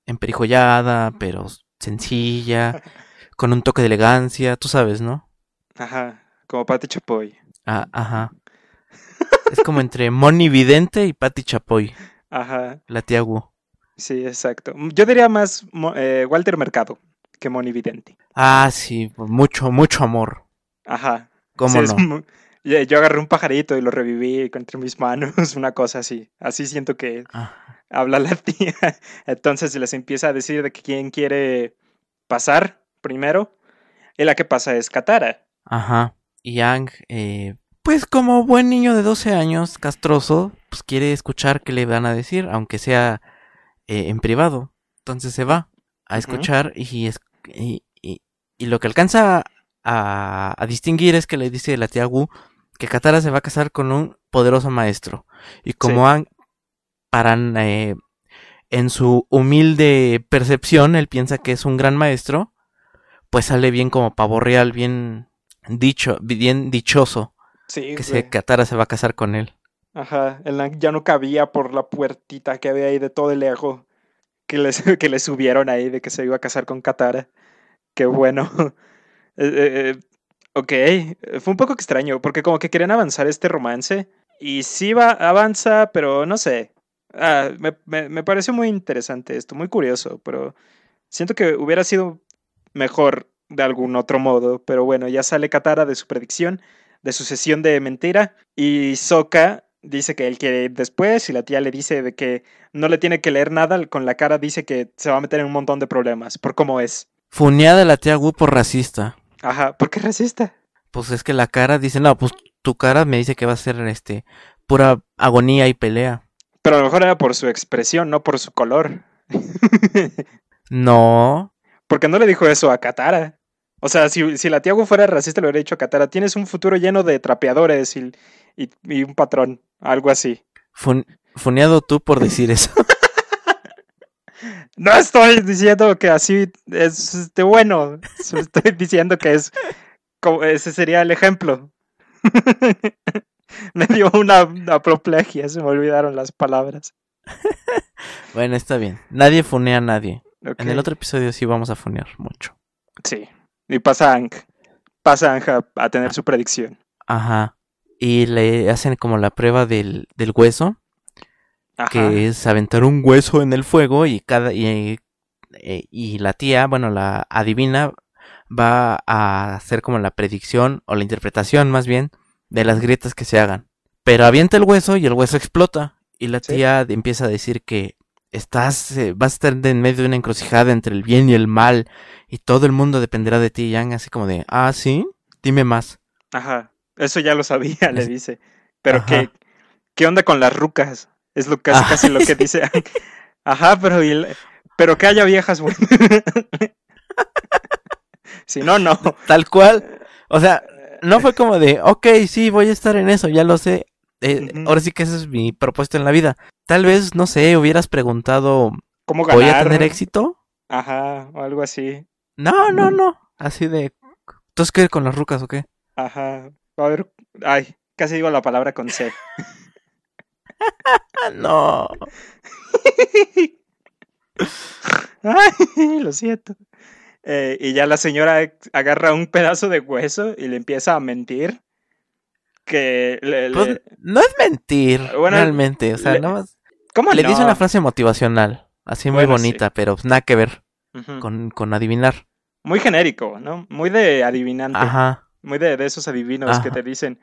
emperijollada, pero sencilla, con un toque de elegancia, tú sabes, ¿no? Ajá, como Pati Chapoy. Ah, ajá. Es como entre Moni Vidente y Patti Chapoy, Ajá, la tía Wu. sí, exacto. Yo diría más eh, Walter Mercado que Moni Vidente. Ah, sí, mucho, mucho amor. Ajá. ¿Cómo Sí, no? yo agarré un pajarito y lo reviví entre mis manos, una cosa así. Así siento que Ah, habla la tía. Entonces les empieza a decir de que quién quiere pasar primero. Y la que pasa es Katara. Ajá. Y Yang, eh, pues como buen niño de 12 años, castroso, pues quiere escuchar qué le van a decir, aunque sea eh, en privado. Entonces se va a escuchar y, es- y, y- y lo que alcanza a, a distinguir es que le dice la tía Wu que Katara se va a casar con un poderoso maestro. Y como Aang, para, eh, en su humilde percepción, él piensa que es un gran maestro, pues sale bien como pavo real, bien dicho, bien dichoso Sí, que se. Katara se va a casar con él. Ajá, Aang ya no cabía por la puertita que había ahí de todo el ego que le, que le subieron ahí de que se iba a casar con Katara. Qué bueno. Eh, eh, eh, ok, fue un poco extraño porque como que querían avanzar este romance y sí va, avanza, pero no sé. Ah, me, me, me pareció muy interesante esto, muy curioso, pero siento que hubiera sido mejor de algún otro modo, pero bueno, ya sale Katara de su predicción, de su sesión de mentira y Sokka dice que él quiere ir después y la tía le dice de que no le tiene que leer nada, con la cara dice que se va a meter en un montón de problemas por cómo es. Funeada la tía Wu por racista. Ajá, ¿por qué racista? Pues es que la cara dice, no, pues tu cara me dice que va a ser este pura agonía y pelea. Pero a lo mejor era por su expresión, no por su color. no. Porque no le dijo eso a Katara. O sea, si, si la tía Wu fuera racista, le hubiera dicho a Katara, tienes un futuro lleno de trapeadores y, y, y un patrón, algo así. Fun, funeado tú por decir eso. no estoy diciendo que así es de bueno. Estoy diciendo que es como, ese sería el ejemplo. me dio una apoplejía, se me olvidaron las palabras. bueno, está bien. Nadie funea a nadie. Okay. En el otro episodio sí vamos a funear mucho. Sí. Y pasa Ang. Pasa Ang a, a, tener su predicción. Ajá. Y le hacen como la prueba del, del hueso. Ajá. Que es aventar un hueso en el fuego y cada. Y, y la tía, bueno, la adivina, va a hacer como la predicción, o la interpretación más bien, de las grietas que se hagan. Pero avienta el hueso y el hueso explota. Y la tía ¿Sí? empieza a decir que estás, eh, vas a estar en medio de una encrucijada entre el bien y el mal. Y todo el mundo dependerá de ti. Yang así como de, ah, sí, dime más. Ajá, eso ya lo sabía, le dice. Pero ¿qué, ¿qué onda con las rucas? Es lo casi, casi lo que dice. Ajá, pero, el, pero que haya viejas, bueno. si no, no. Tal cual. O sea, no fue como de, ok, sí, voy a estar en eso, ya lo sé. Eh, uh -huh. Ahora sí que esa es mi propuesta en la vida. Tal vez, no sé, hubieras preguntado, ¿cómo ganar? ¿voy a tener éxito? Ajá, o algo así. No, no, no. Así de, ¿tú qué con las rucas o qué? Ajá. A ver, ay, casi digo la palabra con C. no. ay, lo siento. Eh, y ya la señora agarra un pedazo de hueso y le empieza a mentir. Que le, pues, le... no es mentir, bueno, realmente. O sea, le... no ¿Cómo le no? dice una frase motivacional, así muy Bueno, bonita, sí. pero pues, nada que ver Uh -huh. con, con adivinar. Muy genérico, ¿no? Muy de adivinante. Ajá. Muy de, de esos adivinos Ajá. que te dicen,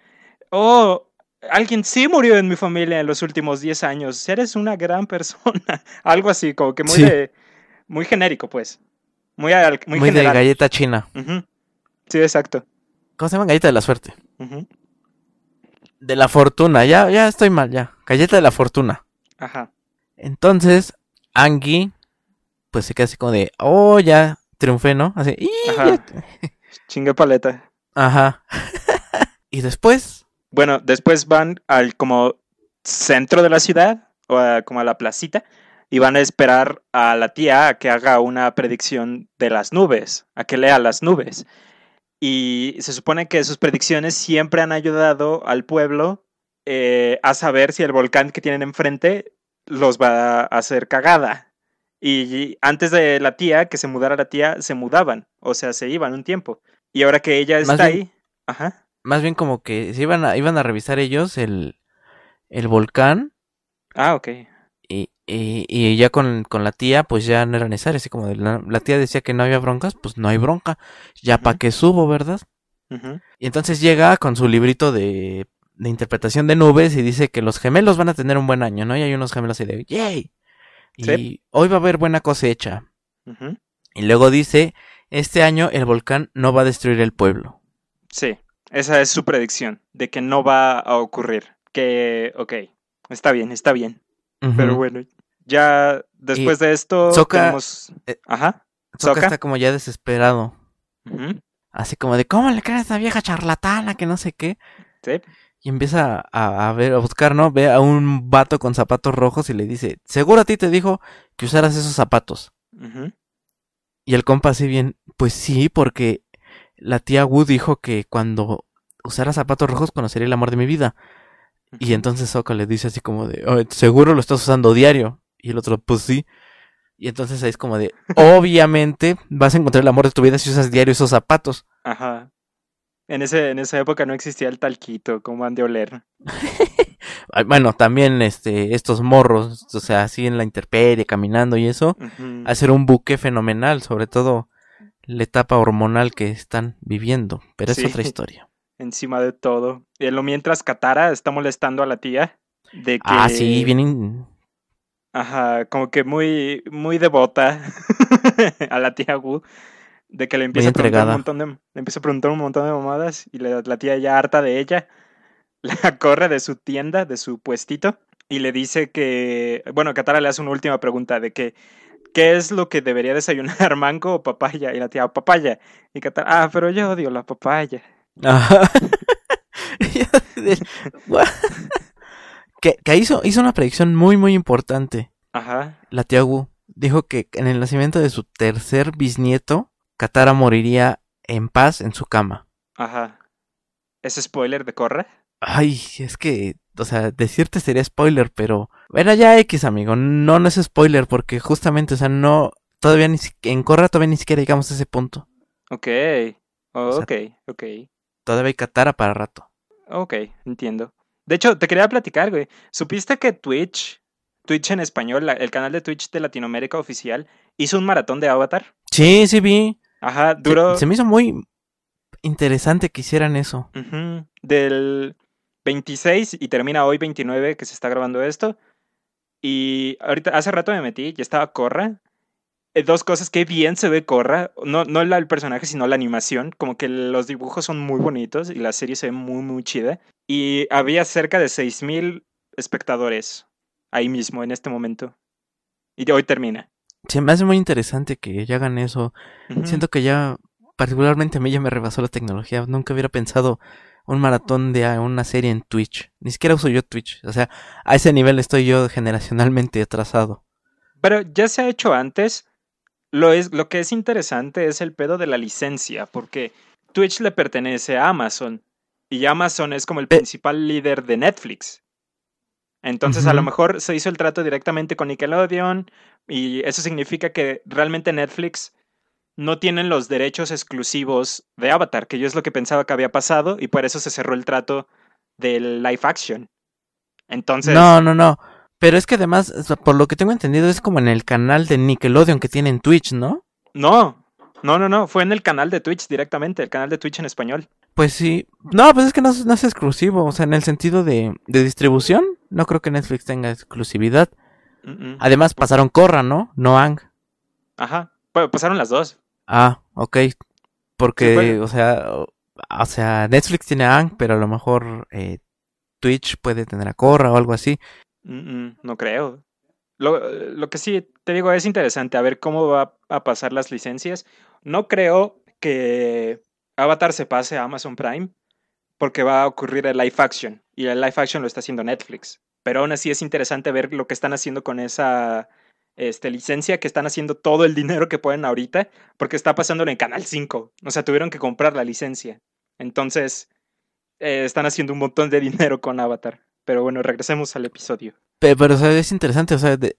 oh, alguien sí murió en mi familia en los últimos 10 años, eres una gran persona. Algo así, como que muy Sí. de, muy genérico, pues. Muy, al- muy, Muy, de galleta china. Sí, exacto. ¿Cómo se llama? Galleta de la suerte. Ujú. De la fortuna. Ya, ya estoy mal, ya. Galleta de la fortuna. Ajá. Entonces, Angie, pues se queda así como de, oh, ya triunfé, ¿no? Así, "Y Ajá. ya". Chingue paleta. Ajá. y después, Bueno, después van al como centro de la ciudad, o a- como a la placita, y van a esperar a la tía a que haga una predicción de las nubes, a que lea las nubes. Y se supone que sus predicciones siempre han ayudado al pueblo eh, a saber si el volcán que tienen enfrente los va a hacer cagada. Y antes de la tía, que se mudara la tía, se mudaban, o sea, se iban un tiempo. Y ahora que ella Más está bien- ahí, ajá, más bien como que se iban a, iban a revisar ellos el, el volcán ah, ok. Y, y, y ya con, con la tía, pues ya no era necesario. Así como de la, la tía decía que no había broncas, pues no hay bronca. Ya para qué subo, ¿verdad? Y entonces llega con su librito de, de interpretación de nubes y dice que los gemelos van a tener un buen año, ¿no? Y hay unos gemelos así de ¡Yay! Y Sí. hoy va a haber buena cosecha. Y luego dice, este año el volcán no va a destruir el pueblo. Sí, esa es su predicción, de que no va a ocurrir. Que, ok, está bien, está bien. Pero bueno, ya después de esto Sokka- tenemos... eh, Ajá. Sokka. está como ya desesperado. Así como de, ¿cómo le creen a esta vieja charlatana que no sé qué? Sí. Y empieza a, a ver, a buscar, ¿no? Ve a un vato con zapatos rojos y le dice, seguro a ti te dijo que usaras esos zapatos. ujú, Y el compa así bien, pues sí, porque la tía Wu dijo que cuando usara zapatos rojos conocería el amor de mi vida. Y entonces Sokka le dice así como de, "Oh, seguro lo estás usando diario. Y el otro, pues sí. Y entonces ahí es como de, obviamente vas a encontrar el amor de tu vida si usas diario esos zapatos. Ajá. En, ese, en esa época no existía el talquito, como han de oler. Bueno, también este, estos morros, o sea, así en la intemperie, caminando y eso, Ujú. hacer un buque fenomenal, sobre todo la etapa hormonal que están viviendo. Pero Sí. es otra historia. Encima de todo. Y lo mientras Katara está molestando a la tía De que, Ah, sí, bien. in- Ajá, como que muy, muy devota a la tía Wu. De que le empieza a preguntar un montón de, le empieza a preguntar un montón de mamadas y la, la tía ya harta de ella, la corre de su tienda, de su puestito, y le dice que, bueno, Katara le hace una última pregunta de que, ¿qué es lo que debería desayunar, mango o papaya? Y la tía, papaya. Y Katara, ah, pero yo odio la papaya. Ajá. Que, que hizo, hizo una predicción muy, muy importante. Ajá. La tía Wu dijo que en el nacimiento de su tercer bisnieto, Katara moriría en paz en su cama. Ajá. ¿Es spoiler de Corra? Ay, es que, o sea, decirte sería spoiler, pero bueno, ya X, amigo, no, no es spoiler porque justamente, o sea, no, todavía ni si- en Korra todavía ni siquiera llegamos a ese punto. Ok. Oh, O sea- ok, ok. Todavía hay Katara para rato. Ok, entiendo. De hecho, te quería platicar, güey. ¿Supiste que Twitch, Twitch en español, la- el canal de Twitch de Latinoamérica oficial, hizo un maratón de Avatar? Sí, sí vi. Ajá, duró Se, me hizo muy interesante que hicieran eso. ujú, del 26 y termina hoy 29 que se está grabando esto. Y ahorita, hace rato me metí y estaba Corra. Eh, dos cosas, que bien se ve Corra. No, no el personaje, sino la animación. Como que los dibujos son muy bonitos y la serie se ve muy, muy chida. Y había cerca de 6.000 espectadores ahí mismo, en este momento. Y hoy termina. Se me hace muy interesante que ya hagan eso. Siento que ya, particularmente a mí ya me rebasó la tecnología. Nunca hubiera pensado un maratón de una serie en Twitch. Ni siquiera uso yo Twitch. O sea, a ese nivel estoy yo generacionalmente atrasado. Pero ya se ha hecho antes. Lo, es, lo que es interesante es el pedo de la licencia, porque Twitch le pertenece a Amazon y Amazon es como el Pe- principal líder de Netflix. Entonces a lo mejor se hizo el trato directamente con Nickelodeon y eso significa que realmente Netflix no tienen los derechos exclusivos de Avatar, que yo es lo que pensaba que había pasado y por eso se cerró el trato del live action. Entonces, No, no, no. Pero es que además, por lo que tengo entendido, es como en el canal de Nickelodeon que tienen Twitch, ¿no? no, no, no, no, fue en el canal de Twitch directamente, el canal de Twitch en español. Pues sí. No, pues es que no, es- no es exclusivo. O sea, en el sentido de, de distribución, no creo que Netflix tenga exclusividad. Mm, mm. Además, pasaron Korra, ¿no? No Ang. Ajá. Bueno, pasaron las dos. Ah, ok. Porque, Sí, bueno. o sea, o, sea, Netflix tiene a Ang, pero a lo mejor eh, Twitch puede tener a Korra o algo así. Mm, no creo. Lo, lo que sí te digo es interesante a ver cómo va a pasar las licencias. No creo que Avatar se pase a Amazon Prime porque va a ocurrir el live action y el live action lo está haciendo Netflix. Pero aún así es interesante ver lo que están haciendo con esa este, licencia, que están haciendo todo el dinero que pueden ahorita porque está pasándolo en Canal 5. O sea, tuvieron que comprar la licencia. Entonces, eh, están haciendo un montón de dinero con Avatar. Pero bueno, regresemos al episodio. Pe- Pero, o sea, es interesante, o sea, de-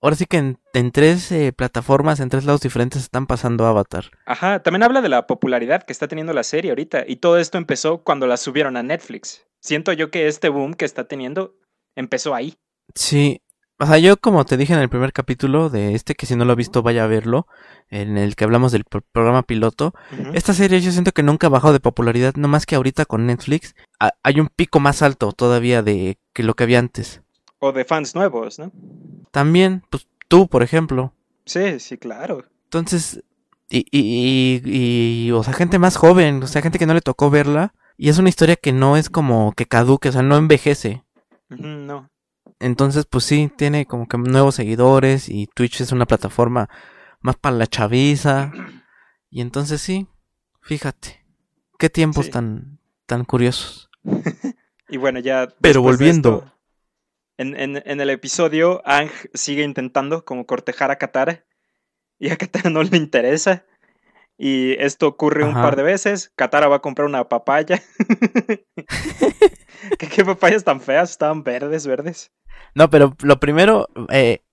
ahora sí que en, en tres eh, plataformas, en tres lados diferentes están pasando Avatar. Ajá, también habla de la popularidad que está teniendo la serie ahorita. Y todo esto empezó cuando la subieron a Netflix. Siento yo que este boom que está teniendo empezó ahí. Sí, o sea, yo como te dije en el primer capítulo de este, que si no lo ha visto vaya a verlo, en el que hablamos del pro- programa piloto, esta serie yo siento que nunca ha bajado de popularidad, no más que ahorita con Netflix ha- hay un pico más alto todavía de que lo que había antes. O de fans nuevos, ¿no? También, pues tú, por ejemplo. Sí, sí, claro. Entonces, y, y, y, y, o sea, gente más joven, o sea, gente que no le tocó verla, y es una historia que no es como que caduque, o sea, no envejece. No. Entonces, pues sí, tiene como que nuevos seguidores y Twitch es una plataforma más para la chaviza. Y entonces sí, fíjate, qué tiempos Sí. tan, tan curiosos. Y bueno, ya. Pero volviendo. esto, en, en- en el episodio, Ang sigue intentando como cortejar a Katara. Y a Katara no le interesa. Y esto ocurre un par de veces. Katara va a comprar una papaya. ¿Qué, qué papayas tan feas? Estaban verdes, verdes. No, pero lo primero, eh,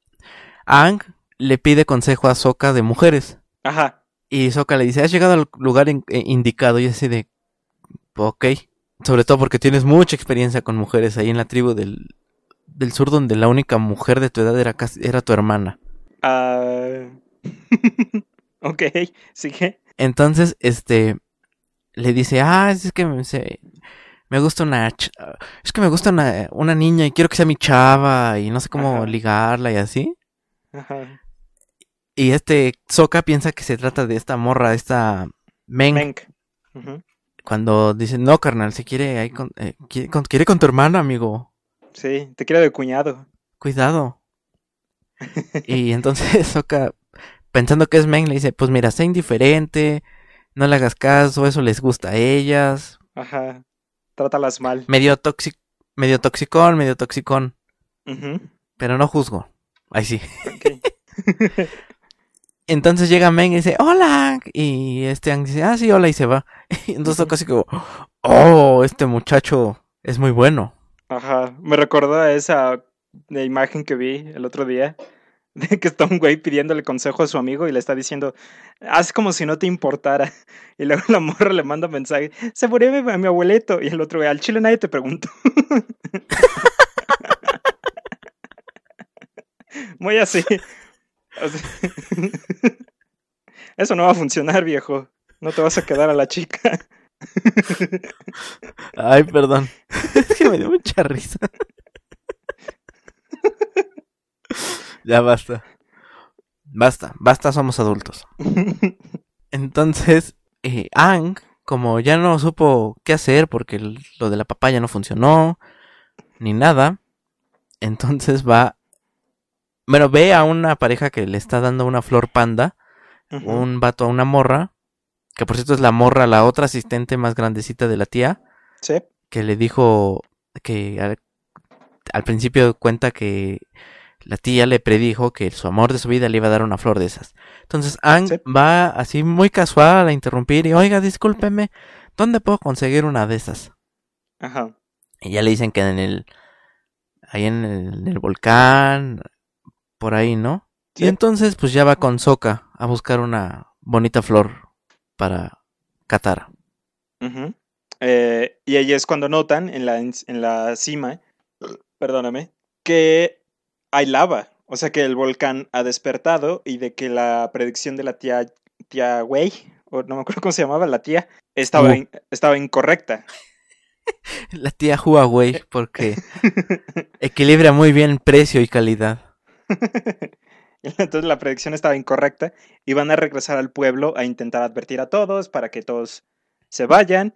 Ang le pide consejo a Sokka de mujeres. Ajá. Y Sokka le dice, has llegado al lugar in- eh, indicado. Y así de, ok. Sobre todo porque tienes mucha experiencia con mujeres ahí en la tribu del, del sur donde la única mujer de tu edad era, casi- era tu hermana. Ah, ok, sigue. Entonces, este, le dice, ah, es que me, se- me gusta una... Es que me gusta una, una niña y quiero que sea mi chava y no sé cómo Ajá. ligarla y así. Ajá. Y este Soka piensa que se trata de esta morra, esta Meng. Menk. Ujú. Cuando dice, no, carnal, se quiere ahí con, eh, quiere, con, quiere con tu hermana, amigo. Sí, te quiero de cuñado. Cuidado. y entonces Soka, pensando que es Meng, le dice, pues mira, sé indiferente, no le hagas caso, eso les gusta a ellas. Ajá. Trátalas mal. Medio tóxico, medio toxicón, medio toxicón. Ujú. Pero no juzgo. Ahí sí. Ok. Entonces llega Meng y dice, hola. Y este Ang dice, ah, sí, hola, y se va. Y entonces así como, oh, este muchacho es muy bueno. Ajá. Me recordó a esa imagen que vi el otro día. De que está un güey pidiéndole consejo a su amigo y le está diciendo, haz como si no te importara. Y luego la morra le manda mensaje, se murió mi, mi abuelito. Y el otro güey, al chile nadie te preguntó. Muy así. Eso no va a funcionar, viejo. No te vas a quedar a la chica. Ay, perdón. es que me dio mucha risa. ya basta. Basta, basta, somos adultos. Entonces, eh, Ang, como ya no supo qué hacer porque lo de la papaya no funcionó, ni nada, entonces va... Bueno, ve a una pareja que le está dando una flor panda, un vato a una morra, que por cierto es la morra, la otra asistente más grandecita de la tía, Sí. que le dijo que al, al principio cuenta que la tía le predijo que su amor de su vida le iba a dar una flor de esas. Entonces Ang Sí. va así muy casual a interrumpir y, oiga, discúlpeme, ¿dónde puedo conseguir una de esas? Ajá. Y ya le dicen que en el, ahí en el, en el volcán, por ahí, ¿no? Sí. Y entonces pues ya va con Soka a buscar una bonita flor para. Ujú. Eh, y ahí es cuando notan en la, en la cima, perdóname, que hay lava. O sea que el volcán ha despertado y de que la predicción de la tía, tía Wei, o no me acuerdo cómo se llamaba la tía, estaba, in- estaba incorrecta. La tía Huawei porque equilibra muy bien precio y calidad. Entonces la predicción estaba incorrecta y van a regresar al pueblo a intentar advertir a todos para que todos se vayan.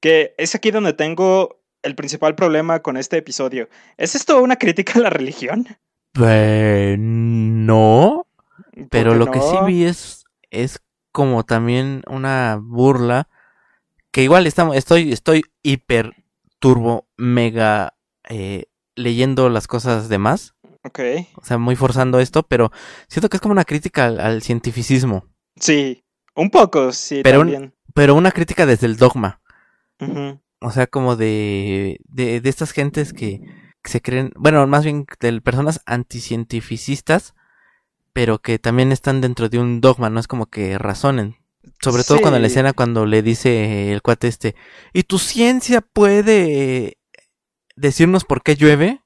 Que es aquí donde tengo el principal problema con este episodio. ¿Es esto una crítica a la religión? Pues, no, pero lo que sí vi es, es como también una burla que igual estamos, estoy, estoy hiper turbo mega eh, leyendo las cosas de más, Ok. o sea, muy forzando esto, pero siento que es como una crítica al, al cientificismo, Sí, un poco, sí, Pero un- también. pero una crítica desde el dogma. O sea, como de, de, de estas gentes que, que se creen, bueno, más bien de personas anticientificistas, pero que también están dentro de un dogma, no es como que razonen. Sobre todo cuando en la escena, cuando le dice el cuate este, ¿y tu ciencia puede decirnos por qué llueve?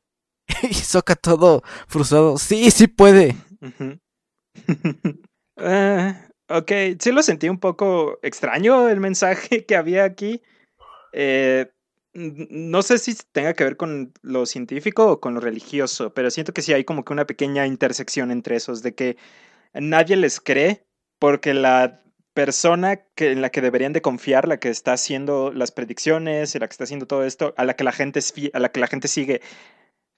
y Soca todo frustrado, sí, sí puede. Eh, ok, sí lo sentí un poco extraño el mensaje que había aquí. Eh, no sé si tenga que ver con lo científico o con lo religioso, pero siento que sí hay como que una pequeña intersección entre esos, de que nadie les cree porque la persona que, en la que deberían de confiar, la que está haciendo las predicciones la que está haciendo todo esto, a la que la gente, a la que la gente sigue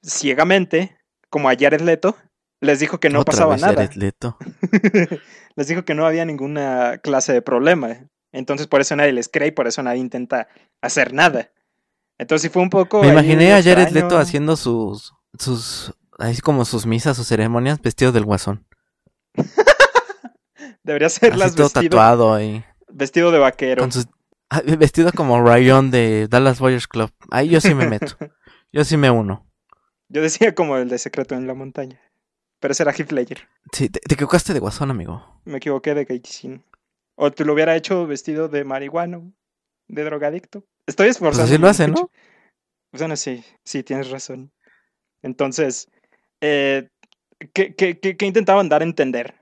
ciegamente, como a Jared Leto, les dijo que no Otra pasaba vez nada. Jared Leto. les dijo que no había ninguna clase de problema. Entonces por eso nadie les cree y por eso nadie intenta hacer nada. Entonces sí fue un poco... Me imaginé a Jared extraño. Leto haciendo sus, sus, así como sus misas, sus ceremonias, vestido del guasón. Debería ser las vestido, tatuado ahí. vestido de vaquero. Con sus, ah, vestido como Ryan de Dallas Boyers Club. Ahí yo sí me meto. Yo sí me uno. Yo decía como el de Secreto en la Montaña. Pero ese era Heath Ledger. Sí, te, te equivocaste de guasón, amigo. Me equivoqué de Gaitsin. O tú lo hubiera hecho vestido de marihuano, de drogadicto. Estoy Pues esforzando. así lo hace, ¿no? Bueno, sí, sí, tienes razón. Entonces, eh, ¿qué, qué, qué- qué intentaban dar a entender?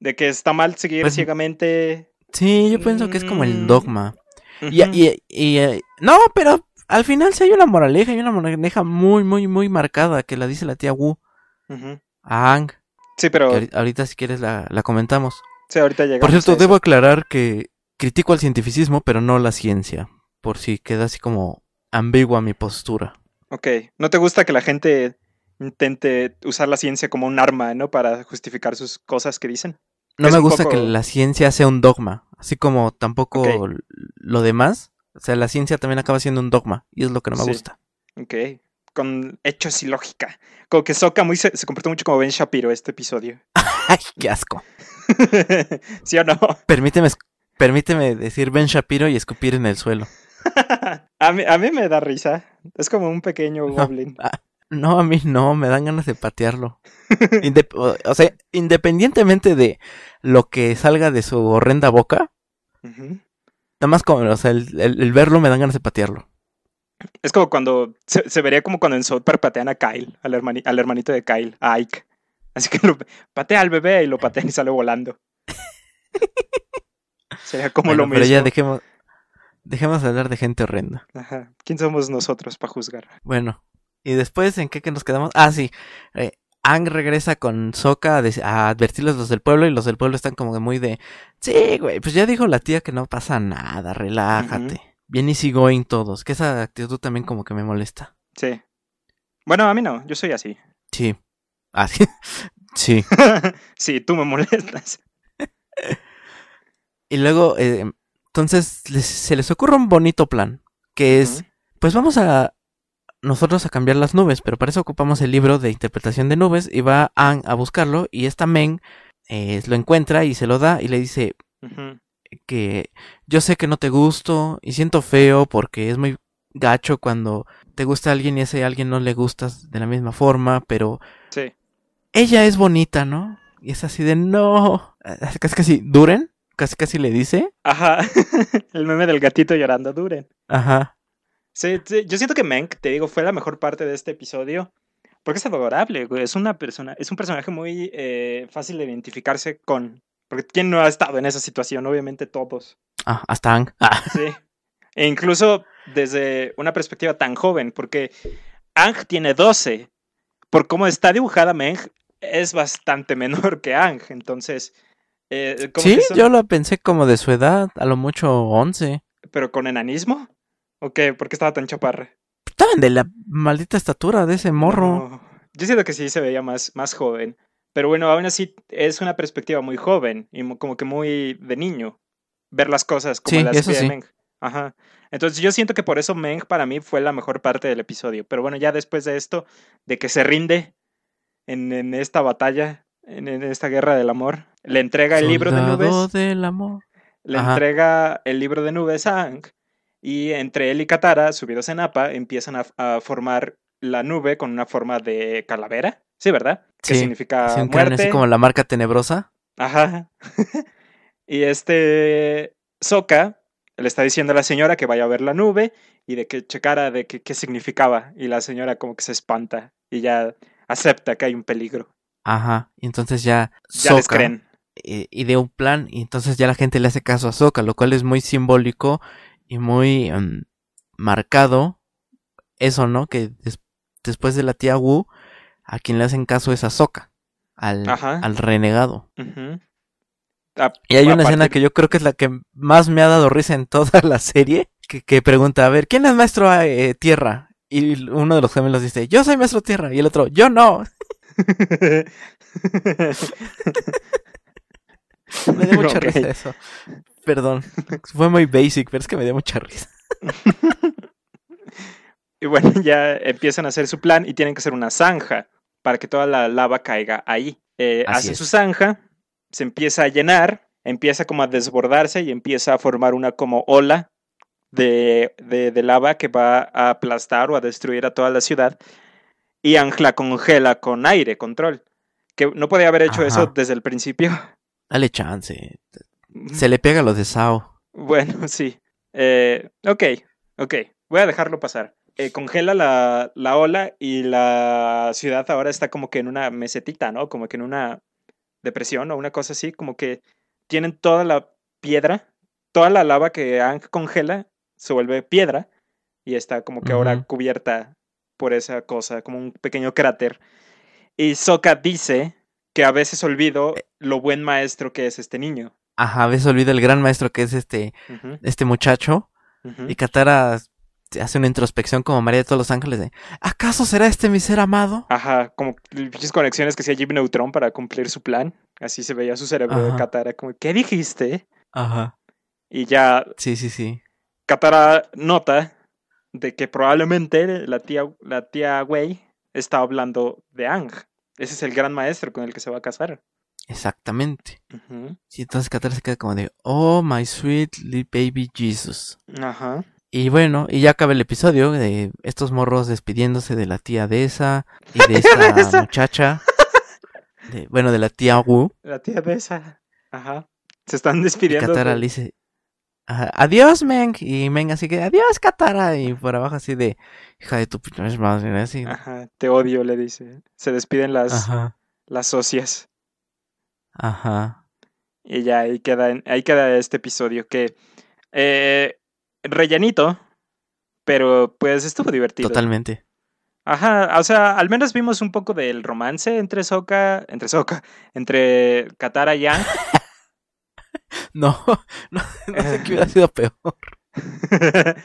De que está mal seguir Pues- ciegamente. Sí, yo pienso que es como el Mm. dogma. Y, y- y, eh, no, pero al final sí hay una moraleja, hay una moraleja muy, muy, muy marcada que la dice la tía Wu Ujú. a Ang. Sí, pero. ahorita si quieres la, la comentamos. Sí, ahorita llegamos. Por cierto, debo aclarar que critico al cientificismo, pero no la ciencia. Por si queda así como ambigua mi postura. Ok. ¿No te gusta que la gente intente usar la ciencia como un arma, ¿no? Para justificar sus cosas que dicen. No me gusta poco- que la ciencia sea un dogma, así como tampoco lo demás. O sea, la ciencia también acaba siendo un dogma, y es lo que no me Sí. gusta. Ok. Con hechos y lógica. Como que Soka muy se, se comportó mucho como Ben Shapiro este episodio. ¡Ay, qué asco! ¿Sí o no? Permíteme, permíteme decir Ben Shapiro y escupir en el suelo. a, mí, a mí me da risa. Es como un pequeño goblin. No, a mí no, me dan ganas de patearlo. Indep- o sea, independientemente de lo que salga de su horrenda boca, Ujú. Nada más como, o sea, el, el- el verlo me dan ganas de patearlo. Es como cuando. Se, se vería como cuando en South Park patean a Kyle, al, hermani- al hermanito de Kyle, a Ike. Así que lo patea al bebé y lo patean y sale volando. Sería como Bueno, lo pero mismo. ya dejemos, dejemos de hablar de gente horrenda. Ajá. ¿Quién somos nosotros para juzgar? Bueno, y después, ¿en qué que nos quedamos? Ah, sí. eh, Ang regresa con Sokka a, advertirles los del pueblo y los del pueblo están como que muy de... Sí, güey, pues ya dijo la tía que no pasa nada, relájate. Bien easygoing todos, que esa actitud también como que me molesta. Sí. Bueno, a mí no, yo soy así. Sí. Ah, sí. sí. tú me molestas. Y luego, eh, entonces les- se les ocurre un bonito plan, que es, pues vamos a nosotros a cambiar las nubes, pero para eso ocupamos el libro de interpretación de nubes y va Ang a buscarlo y esta Meng eh, lo encuentra y se lo da y le dice que yo sé que no te gusto y siento feo porque es muy gacho cuando te gusta alguien y a ese alguien no le gustas de la misma forma, pero Sí. ella es bonita, ¿no? Y es así de no, casi casi duren, casi casi le dice, Ajá. El meme del gatito llorando, Duren. ajá. Sí, sí, yo siento que Menk, te digo, fue la mejor parte de este episodio. Porque es adorable, güey. Es una persona, es un personaje muy eh, fácil de identificarse con. Porque ¿quién no ha estado en esa situación? Obviamente todos. Ah, hasta Ang. Ah, Sí. E incluso desde una perspectiva tan joven, porque Ang tiene 12. Por cómo está dibujada Meng, es bastante menor que Ang. Entonces, eh, sí, son- yo lo pensé como de su edad, a lo mucho 11. ¿Pero con enanismo? ¿O qué? ¿Por qué estaba tan chaparra? Estaban de la maldita estatura de ese morro. No, Yo siento que sí se veía más, más joven. Pero bueno, aún así es una perspectiva muy joven y como que muy de niño. Ver las cosas como Sí, las eso sí. Meng. Ajá. Entonces yo siento que por eso Meng para mí fue la mejor parte del episodio. Pero bueno, ya después de esto, de que se rinde en, en esta batalla, en, en esta guerra del amor, le entrega el libro de nubes. del amor. Le Ajá. entrega el libro de nubes a Aang y entre él y Katara, subidos en APA, empiezan a, a formar la nube con una forma de calavera. Sí, ¿verdad? Que Sí, significa Así un muerte. así como la marca tenebrosa. Ajá. y este Sokka le está diciendo a la señora que vaya a ver la nube y de que checara de que- qué significaba. Y la señora como que se espanta y ya acepta que hay un peligro. Ajá. Y entonces ya Ya les creen. eh, ideó un plan y entonces ya la gente le hace caso a Sokka, lo cual es muy simbólico y muy em, marcado. Eso, ¿no? Que des- después de la tía Wu, a quien le hacen caso es a Sokka, al, al renegado. A- Y hay una escena partir- que yo creo que es la que más me ha dado risa en toda la serie, que, que pregunta, a ver, ¿quién es maestro eh, tierra? Y uno de los gemelos dice, yo soy maestro tierra, y el otro, yo no. Me dio mucha risa eso. Perdón, fue muy basic, pero es que me dio mucha risa. Y bueno, ya empiezan a hacer su plan y tienen que hacer una zanja para que toda la lava caiga ahí. Eh, hacen es. su zanja, se empieza a llenar, empieza como a desbordarse y empieza a formar una como ola de, de, de lava que va a aplastar o a destruir a toda la ciudad. Y Aang congela con aire, control. Que no podía haber hecho eso desde el principio. Dale chance. Se le pega lo de Sao. Bueno, sí. Eh, ok, ok. Voy a dejarlo pasar. Eh, congela la, la ola y la ciudad ahora está como que en una mesetita, ¿no? Como que en una depresión o una cosa así. Como que tienen toda la piedra, toda la lava que Aang congela se vuelve piedra y está como que ahora cubierta por esa cosa, como un pequeño cráter. Y Sokka dice que a veces olvido Eh. lo buen maestro que es este niño. Ajá, a veces olvida el gran maestro que es este, este muchacho. Y Katara hace una introspección como María de todos los ángeles de ¿Acaso será este mi ser amado? Ajá, como pinches conexiones que hacía Jim Neutron para cumplir su plan. Así se veía su cerebro de. Katara, como, ¿qué dijiste? Ajá. Y ya Sí, sí, sí. Katara nota de que probablemente la tía, la tía Wei está hablando de Ang. Ese es el gran maestro con el que se va a casar. Exactamente. Y entonces Katara se queda como de Oh my sweet little baby Jesus. Ajá. Y bueno, y ya acaba el episodio de estos morros despidiéndose de la tía Desa y de esta muchacha. De, bueno, de la tía Wu. La tía de esa. Ajá. Se están Y despidiendo. Katara de- le dice ajá, Adiós, Meng. Y Meng así que Adiós, Katara. Y por abajo así de Hija de tu pinche madre. Así. Ajá, te odio, le dice. Se despiden las, Ajá. las socias. Ajá. Y ya ahí queda, ahí queda este episodio que eh, rellenito, pero pues estuvo divertido. Totalmente. Ajá, o sea, al menos vimos un poco del romance entre Sokka, entre Sokka, entre Katara y Aang. No, no, no sé qué hubiera sido peor.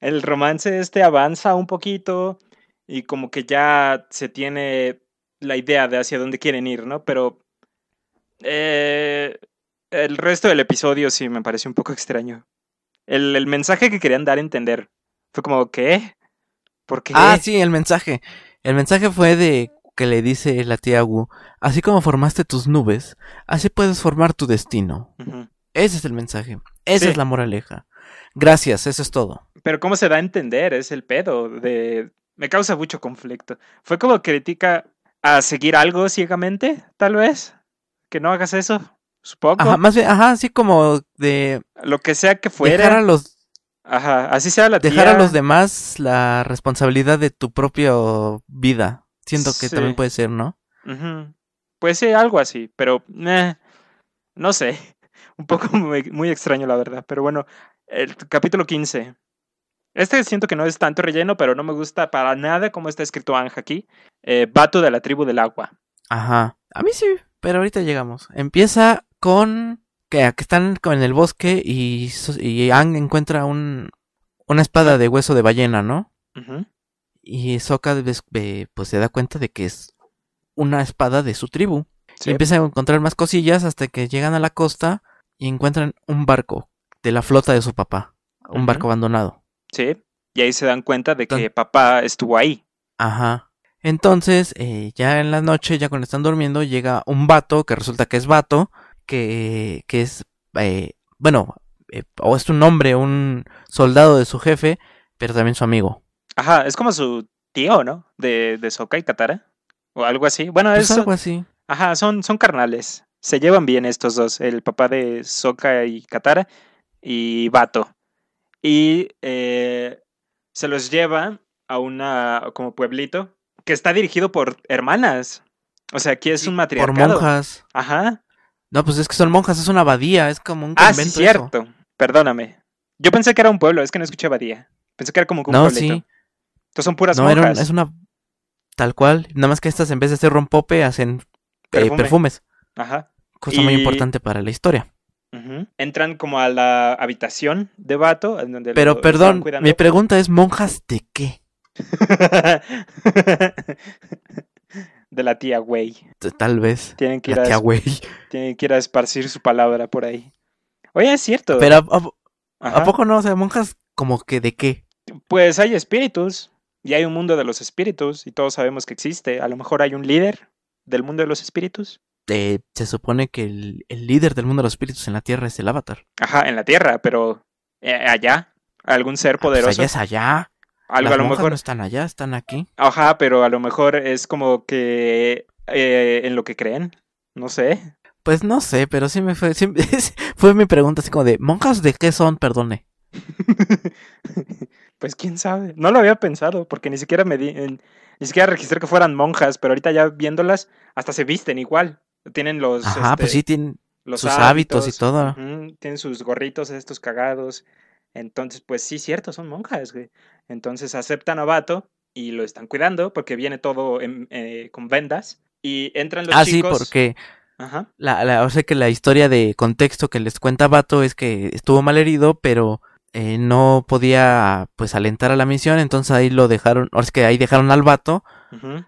El romance este avanza un poquito y como que ya se tiene la idea de hacia dónde quieren ir, ¿no? Pero eh, el resto del episodio sí me pareció un poco extraño. El, el mensaje que querían dar a entender fue como, ¿qué? ¿Por qué? Ah, sí, el mensaje. El mensaje fue de que le dice la tía Wu, así como formaste tus nubes, así puedes formar tu destino. Ese es el mensaje. Esa Sí. es la moraleja. Gracias, eso es todo. Pero cómo se da a entender, es el pedo de... Me causa mucho conflicto. Fue como critica a seguir algo ciegamente, tal vez. Que no hagas eso, supongo. Ajá, más bien, ajá, así como de Lo que sea que fuera. dejar a los Ajá, así sea la dejar a los demás la responsabilidad de tu propia vida. Siento que Sí. también puede ser, ¿no? Ujú. Puede ser algo así, pero eh, no sé. Un poco muy, muy extraño, la verdad. Pero bueno, el capítulo 15. Este siento que no es tanto relleno, pero no me gusta para nada cómo está escrito Anja aquí. Eh, Vato de la tribu del agua. Ajá. A mí sí, pero ahorita llegamos. Empieza con que, que están en el bosque y, y Aang encuentra un, una espada de hueso de ballena, ¿no? Ujú. Y Sokka pues se da cuenta de que es una espada de su tribu. Sí. Y empiezan a encontrar más cosillas hasta que llegan a la costa y encuentran un barco de la flota de su papá. Un barco abandonado. Sí. Y ahí se dan cuenta de que Entonces- papá estuvo ahí. Ajá. Entonces, eh, ya en la noche, ya cuando están durmiendo, llega un vato, que resulta que es vato, que, que es, eh, bueno, eh, o es un hombre, un soldado de su jefe, pero también su amigo. Ajá, es como su tío, ¿no? De, de Sokka y Katara. O algo así. Bueno, Pues es, algo así. Ajá, son, son carnales. Se llevan bien estos dos, el papá de Sokka y Katara y Bato. Y eh, se los lleva a una como pueblito que está dirigido por hermanas. O sea, aquí es Sí, un Por matriarcado. monjas. Ajá. No, pues es que son monjas, es una abadía, es como un Ah, convento. eso. cierto. Perdóname. Yo pensé que era un pueblo, es que no escuché abadía. Pensé que era como un No, pueblito. sí. Entonces son puras No, era un- monjas. es una. Tal cual. Nada más que estas, en vez de hacer rompope, hacen eh, Perfume. perfumes. Ajá. Cosa muy importante para la historia. Entran como a la habitación de Bato, en donde lo Pero perdón, mi pregunta es: ¿monjas de qué? de la tía Wei. T- Tal vez. Tienen que, ir La a, tía güey. tienen que ir a esparcir su palabra por ahí. Oye, es cierto. Pero ¿a, a- a poco no? O sea, monjas como que de qué? Pues hay espíritus. Y hay un mundo de los espíritus. Y todos sabemos que existe. A lo mejor hay un líder del mundo de los espíritus. Eh, se supone que el, el líder del mundo de los espíritus en la tierra es el avatar. Ajá, en la tierra, pero eh, allá. Algún ser Ah, pues poderoso. allá es allá. Algo Las a lo mejor. no están allá, están aquí. Ajá, pero a lo mejor es como que eh, en lo que creen. No sé. Pues no sé, pero sí me fue. sí- fue mi pregunta así como de: ¿monjas de qué son? Perdone. pues quién sabe. No lo había pensado porque ni siquiera me di, ni siquiera registré que fueran monjas, pero ahorita ya viéndolas hasta se visten igual. Tienen los Ajá, pues este, sí, tienen. los sus hábitos y todo. tienen sus gorritos estos cagados Entonces, pues sí, cierto, son monjas, güey. Entonces aceptan a Vato y lo están cuidando porque viene todo en- eh, con vendas. Y entran los Ah, chicos. sí, porque Ajá. la, la- o sea que la historia de contexto que les cuenta Vato es que estuvo mal herido, pero eh, no podía pues alentar a la misión, entonces ahí lo dejaron, ahora es que ahí dejaron al Vato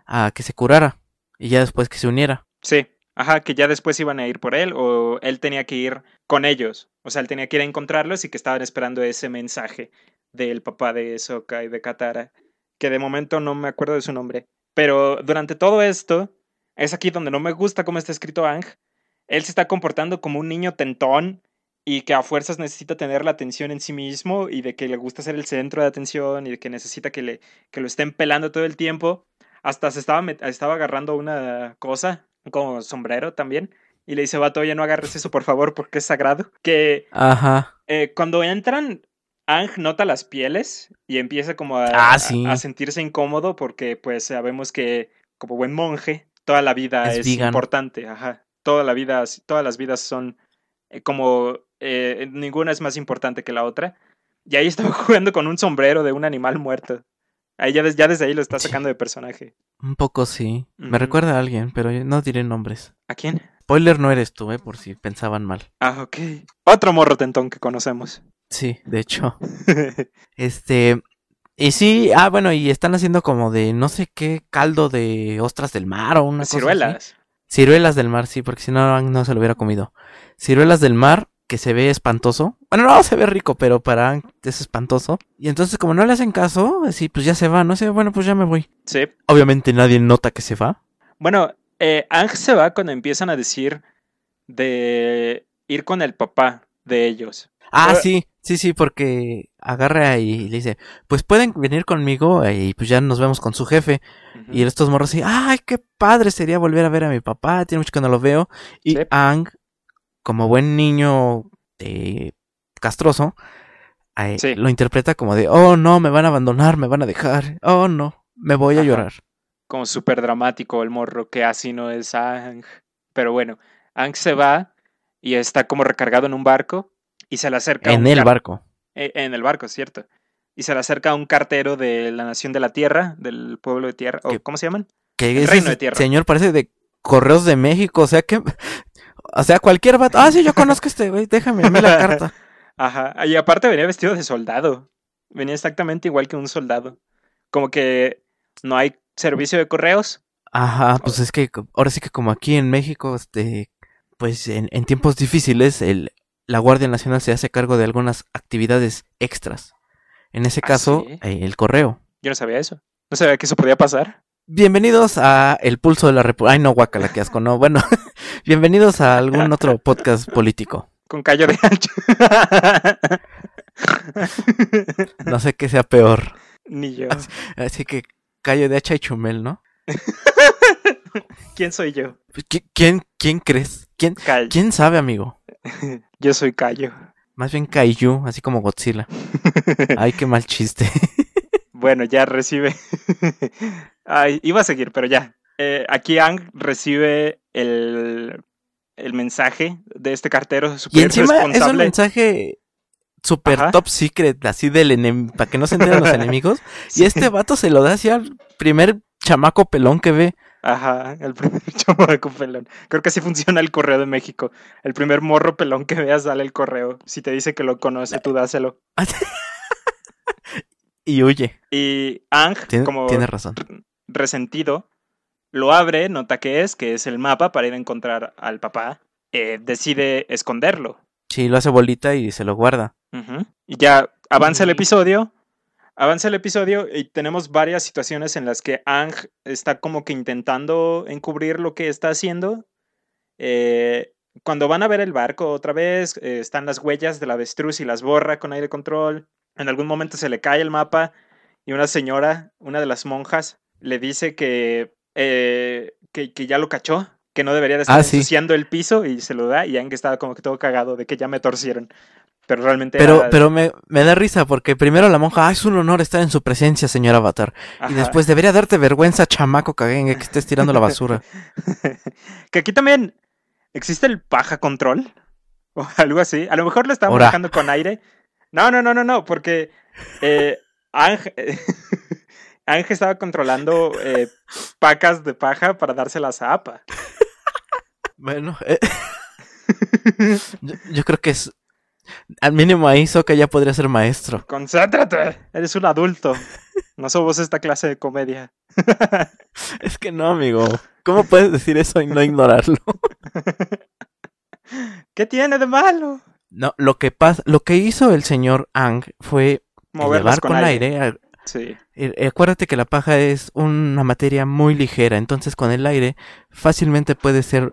a que se curara y ya después que se uniera. Sí. Ajá, que ya después iban a ir por él o él tenía que ir con ellos. O sea, él tenía que ir a encontrarlos y que estaban esperando ese mensaje del papá de Sokka y de Katara, que de momento no me acuerdo de su nombre. Pero durante todo esto, es aquí donde no me gusta cómo está escrito Ang. Él se está comportando como un niño tentón y que a fuerzas necesita tener la atención en sí mismo y de que le gusta ser el centro de atención y de que necesita que, le, que lo estén pelando todo el tiempo. Hasta se estaba, estaba agarrando una cosa, como sombrero también. Y le dice, vato, oye, no agarres eso, por favor, porque es sagrado. Que Ajá. eh, cuando entran, Ang nota las pieles y empieza como a, Ah, a- sí. a sentirse incómodo porque pues sabemos que como buen monje, toda la vida Es importante, ajá. Toda la vida, todas las vidas son eh, como eh, ninguna es más importante que la otra. Y ahí estaba jugando con un sombrero de un animal muerto. Ahí ya, ya desde ahí lo está Sí. sacando de personaje. Un poco sí. Me recuerda a alguien, pero no diré nombres. ¿A quién? Spoiler no eres tú, eh, por si pensaban mal. Ah, ok. Otro morro tentón que conocemos. Sí, de hecho. Este, y sí, ah, bueno, y están haciendo como de no sé qué caldo de ostras del mar o una cosa así. Ciruelas. Ciruelas del mar, sí, porque si no, no se lo hubiera comido. Ciruelas del mar, que se ve espantoso. Bueno, no, se ve rico, pero para Aang es espantoso. Y entonces, como no le hacen caso, así, pues ya se va, no sé, bueno, pues ya me voy. Sí. Obviamente nadie nota que se va. Bueno, eh, Ang se va cuando empiezan a decir de ir con el papá de ellos. Ah, Pero- sí, sí, sí, porque agarra y le dice, pues pueden venir conmigo y pues ya nos vemos con su jefe. Y estos morros así, ay, qué padre sería volver a ver a mi papá, tiene mucho que no lo veo. Y Sí. Ang, como buen niño eh, castroso, eh, Sí. lo interpreta como de, oh no, me van a abandonar, me van a dejar, oh no, me voy a Ajá. llorar. Como súper dramático el morro, que así no es Ang. Pero bueno, Ang se va y está como recargado en un barco y se le acerca En un el barco. eh, en el barco, cierto. Y se le acerca un cartero de la nación de la tierra, del pueblo de tierra. o ¿Cómo se llaman? Que El reino de tierra. señor parece de Correos de México, o sea que... O sea, cualquier vato. Ah, sí, yo conozco a este güey, déjame a mí la carta. Ajá. Y aparte venía vestido de soldado. Venía exactamente igual que un soldado. Como que no hay servicio de correos. Ajá, pues es que ahora sí que como aquí en México, este, pues en, en tiempos difíciles, el, la Guardia Nacional se hace cargo de algunas actividades extras. En ese ¿Ah, caso, sí? eh, el correo. Yo no sabía eso. No sabía que eso podía pasar. Bienvenidos a El Pulso de la República. Ay, no, guacala, qué asco, no. Bueno, bienvenidos a algún otro podcast político. Con callo de ancho. No sé qué sea peor. Ni yo. Así que callo de hacha y chumel, ¿no? ¿Quién soy yo? ¿Qui- ¿Quién, quién crees? ¿Quién, Cal- quién sabe, amigo? Yo soy Callo. Más bien Kaiju, así como Godzilla. Ay, qué mal chiste. Bueno, ya recibe. Ay, iba a seguir, pero ya. Eh, aquí Ang recibe el, el mensaje de este cartero Y super encima es un responsable. mensaje super Ajá. top secret, así del enemigo, para que no se enteren los enemigos. Sí. Y este vato se lo da así al primer chamaco pelón que ve. Ajá, el primer chamaco pelón. Creo que así funciona el correo de México. El primer morro pelón que veas, dale el correo. Si te dice que lo conoce, tú dáselo. Y huye. Y Ang, Tiene, como tiene razón. resentido, lo abre, nota que es, que es el mapa para ir a encontrar al papá. eh, decide esconderlo. Sí, lo hace bolita y se lo guarda. Y ya avanza el episodio. Avanza el episodio y tenemos varias situaciones en las que Ang está como que intentando encubrir lo que está haciendo. Eh, cuando van a ver el barco otra vez, eh, están las huellas del avestruz y las borra con aire control. En algún momento se le cae el mapa y una señora, una de las monjas, le dice que, eh, que, que ya lo cachó, que no debería de estar Ah, sí. el piso y se lo da y Ang estaba como que todo cagado de que ya me torcieron. Pero realmente Pero, era- pero me, me da risa porque primero la monja, ah, es un honor estar en su presencia, señor Avatar. Y después debería darte vergüenza, chamaco caguengue, que estés tirando la basura. que aquí también existe el paja control o algo así. A lo mejor lo Ora. manejando con aire. No, no, no, no, no, porque eh, Ángel, Ángel estaba controlando eh, pacas de paja para dárselas a APA. Bueno, eh, yo, yo creo que es. Al mínimo ahí Soka ya podría ser maestro. Concéntrate, eres un adulto. No somos esta clase de comedia. Es que no, amigo. ¿Cómo puedes decir eso y no ignorarlo? ¿Qué tiene de malo? No, lo que pasa, lo que hizo el señor Ang fue Moverlas elevar con con, aire. aire. Sí. eh, acuérdate que la paja es una materia muy ligera, entonces con el aire fácilmente puede ser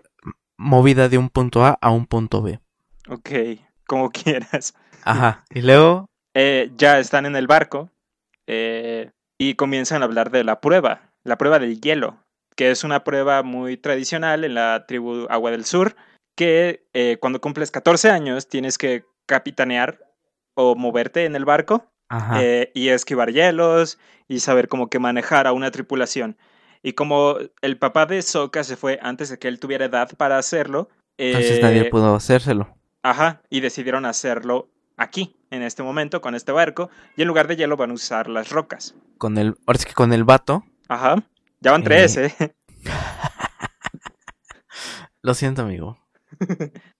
movida de un punto A a un punto B. Ok, como quieras. Ajá. Y luego, Eh, ya están en el barco eh, y comienzan a hablar de la prueba, la prueba del hielo, que es una prueba muy tradicional en la tribu Agua del Sur, que eh, cuando cumples 14 años tienes que capitanear o moverte en el barco. Eh, y esquivar hielos y saber cómo que manejar a una tripulación. Y como el papá de Sokka se fue antes de que él tuviera edad para hacerlo, entonces eh, nadie pudo hacérselo. Ajá, y decidieron hacerlo aquí, en este momento, con este barco, y en lugar de hielo van a usar las rocas. Con el, ahora sí que con el vato, Ajá, ya van Eh. tres, ¿eh? lo siento, amigo.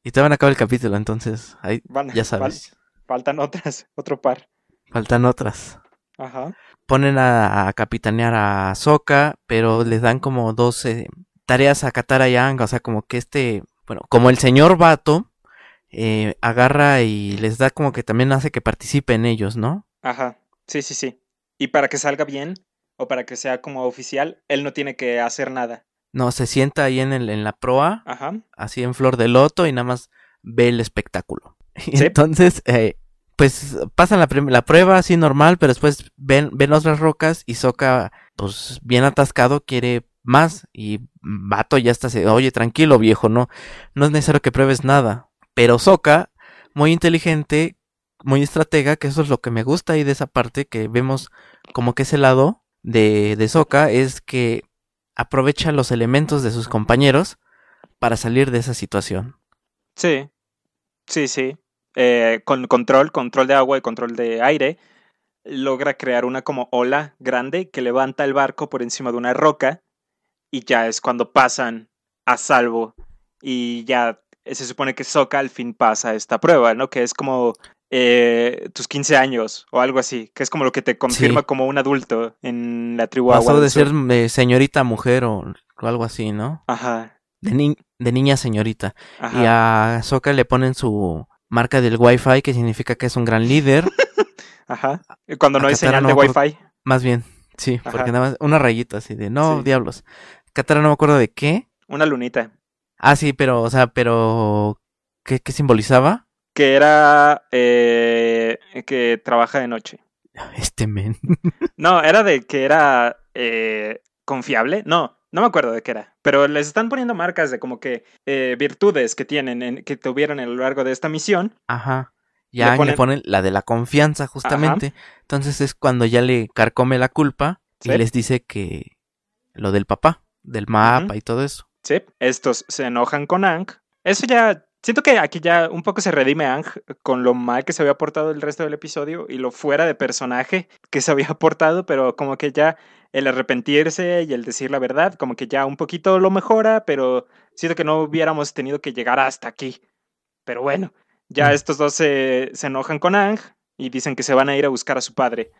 Y te van a acabar el capítulo, entonces ahí Van, ya fal- sabes. faltan otras, otro par. Faltan otras. Ajá, Ponen a, a capitanear a Sokka, pero les dan como 12 tareas a Katara y a Aang, o sea, como que este, bueno, como el señor vato eh, agarra y les da como que también hace que participen ellos, ¿no? ajá, sí, sí, sí. Y para que salga bien, o para que sea como oficial, él no tiene que hacer nada. No, se sienta ahí en, el, en la proa, Ajá, así en flor de loto y nada más ve el espectáculo. Y Sí. entonces, eh, pues pasan la, la prueba así normal, pero después ven, ven otras rocas y Soka, pues bien atascado, quiere más. Y Vato ya está, se- oye, tranquilo viejo, no, no es necesario que pruebes nada. Pero Soka, muy inteligente, muy estratega, que eso es lo que me gusta ahí de esa parte, que vemos como que ese lado de, de Sokka es que aprovecha los elementos de sus compañeros para salir de esa situación. sí, sí, sí. Eh, con control, control de agua y control de aire, logra crear una como ola grande que levanta el barco por encima de una roca y ya es cuando pasan a salvo y ya se supone que Sokka al fin pasa esta prueba, ¿no? Que es como eh, tus 15 años o algo así, que es como lo que te confirma Sí. como un adulto en la tribu Agua Pasó de ser eh, señorita mujer o, o algo así, ¿no? Ajá, De, ni- de niña señorita. ajá. Y a Sokka le ponen su marca del Wi-Fi, que significa que es un gran líder. Ajá. Cuando no a hay señal no de Wi-Fi. Más bien, sí, Ajá. porque nada más una rayita así de, no, Sí. diablos. Katara no me acuerdo de qué. Una lunita. Ah, sí, pero, o sea, pero, ¿qué, qué simbolizaba? Que era eh, que trabaja de noche. Este men. No, era de que era eh, confiable. No, no me acuerdo de qué era. Pero les están poniendo marcas de como que eh, virtudes que tienen, en- que tuvieron a lo largo de esta misión. Ajá. Le Ya le ponen- ponen... la de la confianza, justamente. Entonces es cuando ya le carcome la culpa y les dice que lo del papá, del mapa y todo eso. Sí, estos se enojan con Ang. Eso ya. Siento que aquí ya un poco se redime Ang con lo mal que se había portado el resto del episodio y lo fuera de personaje que se había portado, pero como que ya el arrepentirse y el decir la verdad, como que ya un poquito lo mejora, pero siento que no hubiéramos tenido que llegar hasta aquí. Pero bueno, ya Mm. estos dos se, se enojan con Ang y dicen que se van a ir a buscar a su padre,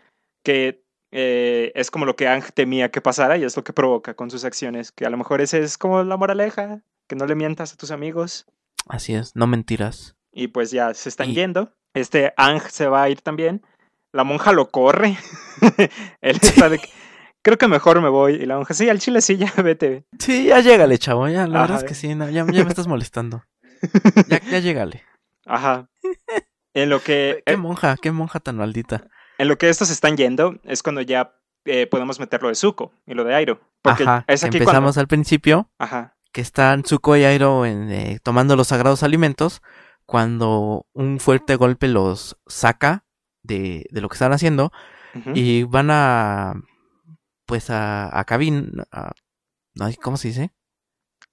que eh, es como lo que Ang temía que pasara y es lo que provoca con sus acciones, que a lo mejor ese es como la moraleja, que no le mientas a tus amigos Así es, no mentiras. y pues ya se están Y- yendo. Este Ang se va a ir también. La monja lo corre. Él está de creo que mejor me voy. Y la monja, sí, al chile sí, ya vete. Sí, ya llégale, chavo. Ya, la verdad es que sí, no, ya, ya me estás molestando. Ya, ya llégale. Ajá. En lo que, Qué eh, monja, qué monja tan maldita. en lo que estos están yendo es cuando ya eh, podemos meter lo de Zuko y lo de Airo. Porque Ajá, es aquí empezamos cuando... al principio, Ajá, que están Tsuko y Airo en, eh, tomando los sagrados alimentos, cuando un fuerte golpe los saca de, de lo que están haciendo y van a, pues a, a cabin, a- ay, ¿cómo se dice?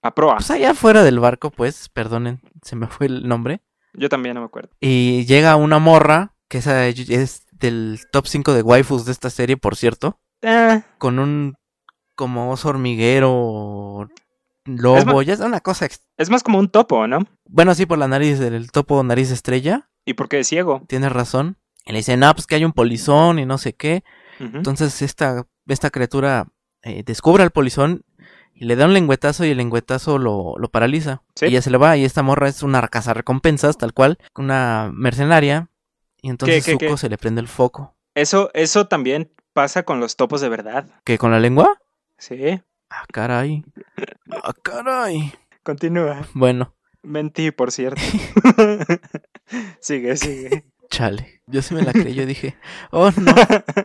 a proa. Pues allá afuera del barco, pues, perdonen, se me fue el nombre. Yo también no me acuerdo. Y llega una morra que esa es del top 5 de waifus de esta serie, por cierto. Eh, Con un como oso hormiguero, lobo, Es ya es una cosa. es más como un topo, ¿no? Bueno, sí, por la nariz del topo nariz estrella, ¿Y por qué es ciego? tienes razón. Y le dicen, no, pues que hay un polizón y no sé qué. Entonces esta, esta criatura eh, descubre al polizón y le da un lengüetazo y el lengüetazo lo, lo paraliza. Sí. Y ya se le va y esta morra es una recompensas tal cual, una mercenaria. Y entonces qué, qué? Zuko se le prende el foco. Eso, eso también pasa con los topos de verdad. ¿Que con la lengua? Sí. Ah, caray. Ah, caray. Continúa. Bueno, Mentí, por cierto. sigue, sigue. Chale. Yo sí me la creí, yo dije, oh no,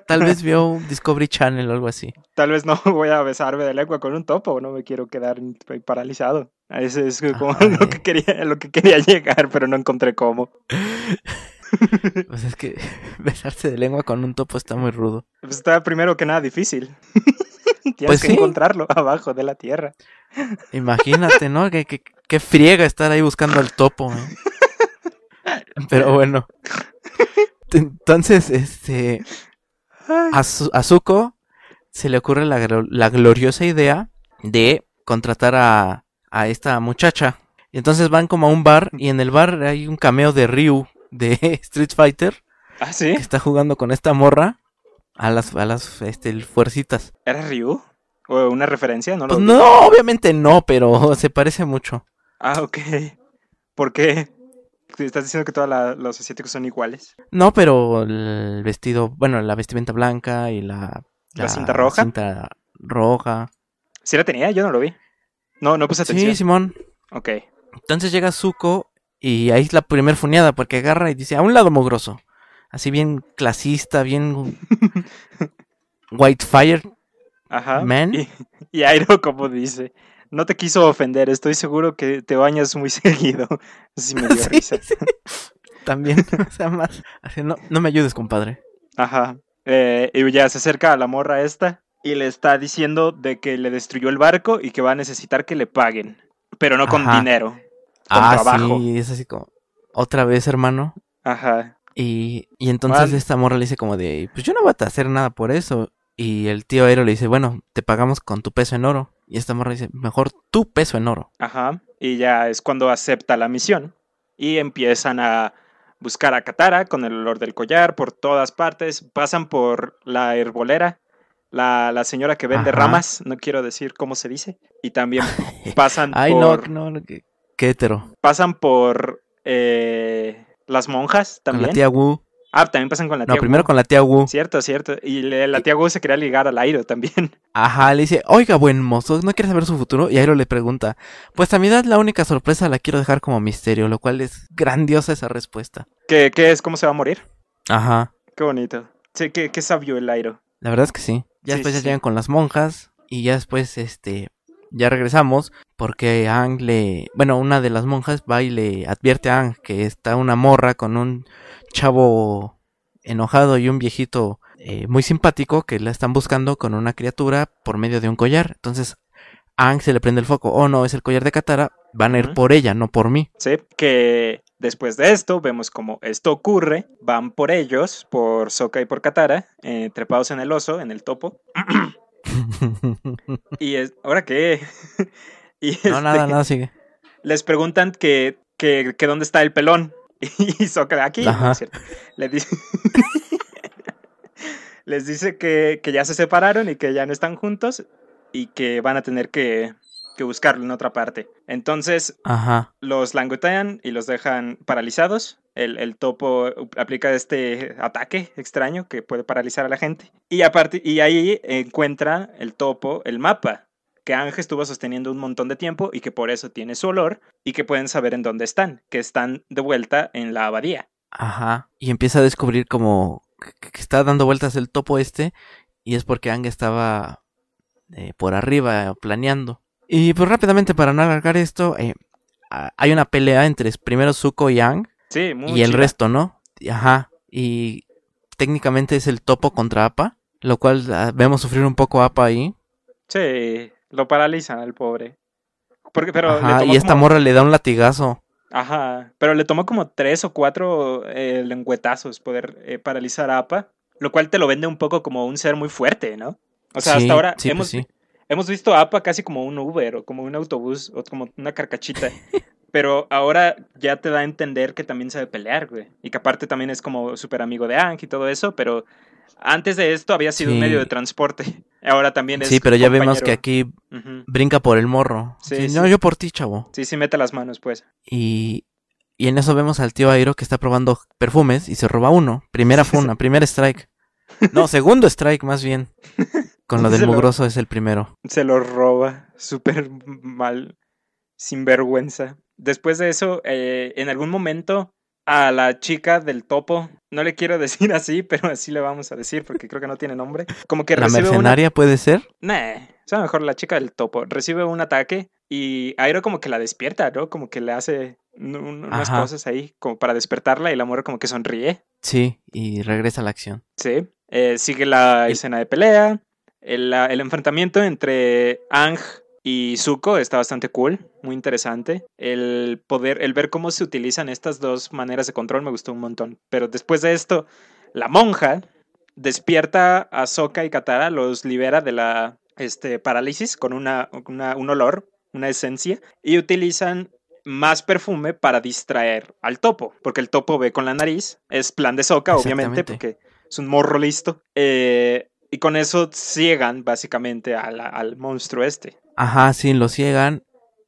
tal vez vio un Discovery Channel o algo así. Tal vez no voy a besarme de lengua con un topo, no me quiero quedar paralizado. Ese es como Ay. lo que quería, lo que quería llegar, pero no encontré cómo. Pues es que besarse de lengua con un topo está muy rudo. Pues está primero que nada difícil. Tienes Pues que sí. encontrarlo abajo de la tierra. Imagínate, ¿no? Que, que, que friega estar ahí buscando al topo. ¿eh? Pero bueno. Entonces, este. A, Zu- a Zuko se le ocurre la, glo- la gloriosa idea de contratar a, a esta muchacha. Y entonces van como a un bar y en el bar hay un cameo de Ryu de Street Fighter ¿Ah, sí? que está jugando con esta morra a las, a las este, fuercitas. ¿Era Ryu? ¿O una referencia? No lo Pues no, obviamente no, pero se parece mucho. Ah, ok. ¿Por qué? ¿Estás diciendo que todos los asiáticos son iguales? No, pero el vestido, bueno, la vestimenta blanca y la... ¿La cinta roja? cinta roja. ¿Sí la tenía? Yo no lo vi. No, no puse atención. Sí, Simón. Ok. Entonces llega Zuko y ahí es la primer funeada porque agarra y dice, a un lado mugroso. Así bien clasista, bien... Whitefire. Ajá. Man. Y, y Airo, como dice, no te quiso ofender, estoy seguro que te bañas muy seguido. Eso sí me dio Sí, risa. sí. También, o sea, más... Así, no, no me ayudes, compadre. Ajá. Eh, y ya se acerca a la morra esta y le está diciendo de que le destruyó el barco y que va a necesitar que le paguen. Pero no con Ajá. dinero. Con ah, trabajo. sí, es así como... Otra vez, hermano. Ajá. Y, y entonces esta morra le dice como de, pues yo no voy a hacer nada por eso. Y el tío Aero le dice, bueno, te pagamos con tu peso en oro. Y esta morra dice, mejor tu peso en oro. Ajá. Y ya es cuando acepta la misión. Y empiezan a buscar a Katara con el olor del collar por todas partes. Pasan por la herbolera, la, la señora que vende Ajá. ramas, no quiero decir cómo se dice. Y también pasan Ay, por. no, no, no, qué, qué hetero. Pasan por eh, las monjas Con también. la tía Wu. Ah, también pasan con la tía No, primero Wu. con la tía Wu. Cierto, cierto. Y le- la tía Wu se quería ligar al Airo también. Ajá, le dice, oiga, buen mozo, ¿no quieres saber su futuro? Y Aero le pregunta, pues a mi edad la única sorpresa la quiero dejar como misterio, lo cual es grandiosa esa respuesta. ¿Qué, qué es? ¿Cómo se va a morir? Ajá, Qué bonito. Sí, qué, qué sabio el Airo. la verdad es que sí. Ya Sí, después sí, ya llegan con las monjas y ya después, este, ya regresamos porque Ang le, bueno, una de las monjas va y le advierte a Ang que está una morra con un chavo enojado y un viejito eh, muy simpático que la están buscando con una criatura por medio de un collar. Entonces, a Ang se le prende el foco. Oh, no, es el collar de Katara. Van a ir por ella, no por mí. Sí, que después de esto vemos como esto ocurre, van por ellos, por Sokka y por Katara, eh, trepados en el oso, en el topo. Y es, ¿ahora qué? y no, este, nada, nada, sigue. les preguntan que, que, que dónde está el pelón. Y aquí, no. Le dice... les dice que, que ya se separaron y que ya no están juntos y que van a tener que, que buscarlo en otra parte. Entonces, Ajá. los langotean y los dejan paralizados. El, el topo aplica este ataque extraño que puede paralizar a la gente. Y, aparte, y ahí encuentra el topo el mapa que Ángel estuvo sosteniendo un montón de tiempo y que por eso tiene su olor y que pueden saber en dónde están, que están de vuelta en la abadía. Ajá. Y empieza a descubrir como que, está dando vueltas el topo este. Y es porque Ang estaba eh, por arriba planeando. Y pues rápidamente para no alargar esto, eh, hay una pelea entre primero Zuko y Ang Sí, muy y el resto, ¿no? Ajá. Y técnicamente es el topo contra Appa. Lo cual ah, vemos sufrir un poco a Appa ahí. Sí, lo paralizan al pobre. Porque, pero Ajá. Y esta como- morra le da un latigazo. Ajá, pero le tomó como tres o cuatro eh, lengüetazos poder eh, paralizar a Appa, lo cual te lo vende un poco como un ser muy fuerte, ¿no? O sea, Sí, hasta ahora sí, pues hemos, sí. hemos visto a Appa casi como un Uber o como un autobús o como una carcachita. Pero ahora ya te da a entender que también sabe pelear, güey. Y que aparte también es como súper amigo de Ang y todo eso, pero antes de esto había sido un medio de transporte. Ahora también es Sí, pero ya vemos que aquí brinca por el morro. Sí, Sí, sí. No, yo por ti, chavo. Sí, sí, mete las manos, pues. Y, y en eso vemos al tío Airo que está probando perfumes y se roba uno. Primera funa, primer strike. No, segundo strike más bien. Con lo Se del lo- mugroso es el primero. Se lo roba. Súper mal. Sin vergüenza. Después de eso, eh, en algún momento, a la chica del topo, no le quiero decir así, pero así le vamos a decir porque creo que no tiene nombre. Como que La recibe una mercenaria puede ser. Nah, o sea, mejor la chica del topo. Recibe un ataque y Airo como que la despierta, ¿no? Como que le hace un- un- unas Ajá. cosas ahí como para despertarla y la mujer como que sonríe. Sí, y regresa a la acción. Sí. Eh, sigue la escena de pelea. El, el enfrentamiento entre Ang y Zuko está bastante cool, muy interesante. El poder, el ver cómo se utilizan estas dos maneras de control me gustó un montón. Pero después de esto, la monja despierta a Sokka y Katara, los libera de la este, parálisis con una, una- un olor, una esencia, y utilizan más perfume para distraer al topo, porque el topo ve con la nariz, es plan de Sokka, obviamente, porque es un morro listo, eh, y con eso ciegan básicamente a la- al monstruo este. Ajá, sí, lo ciegan,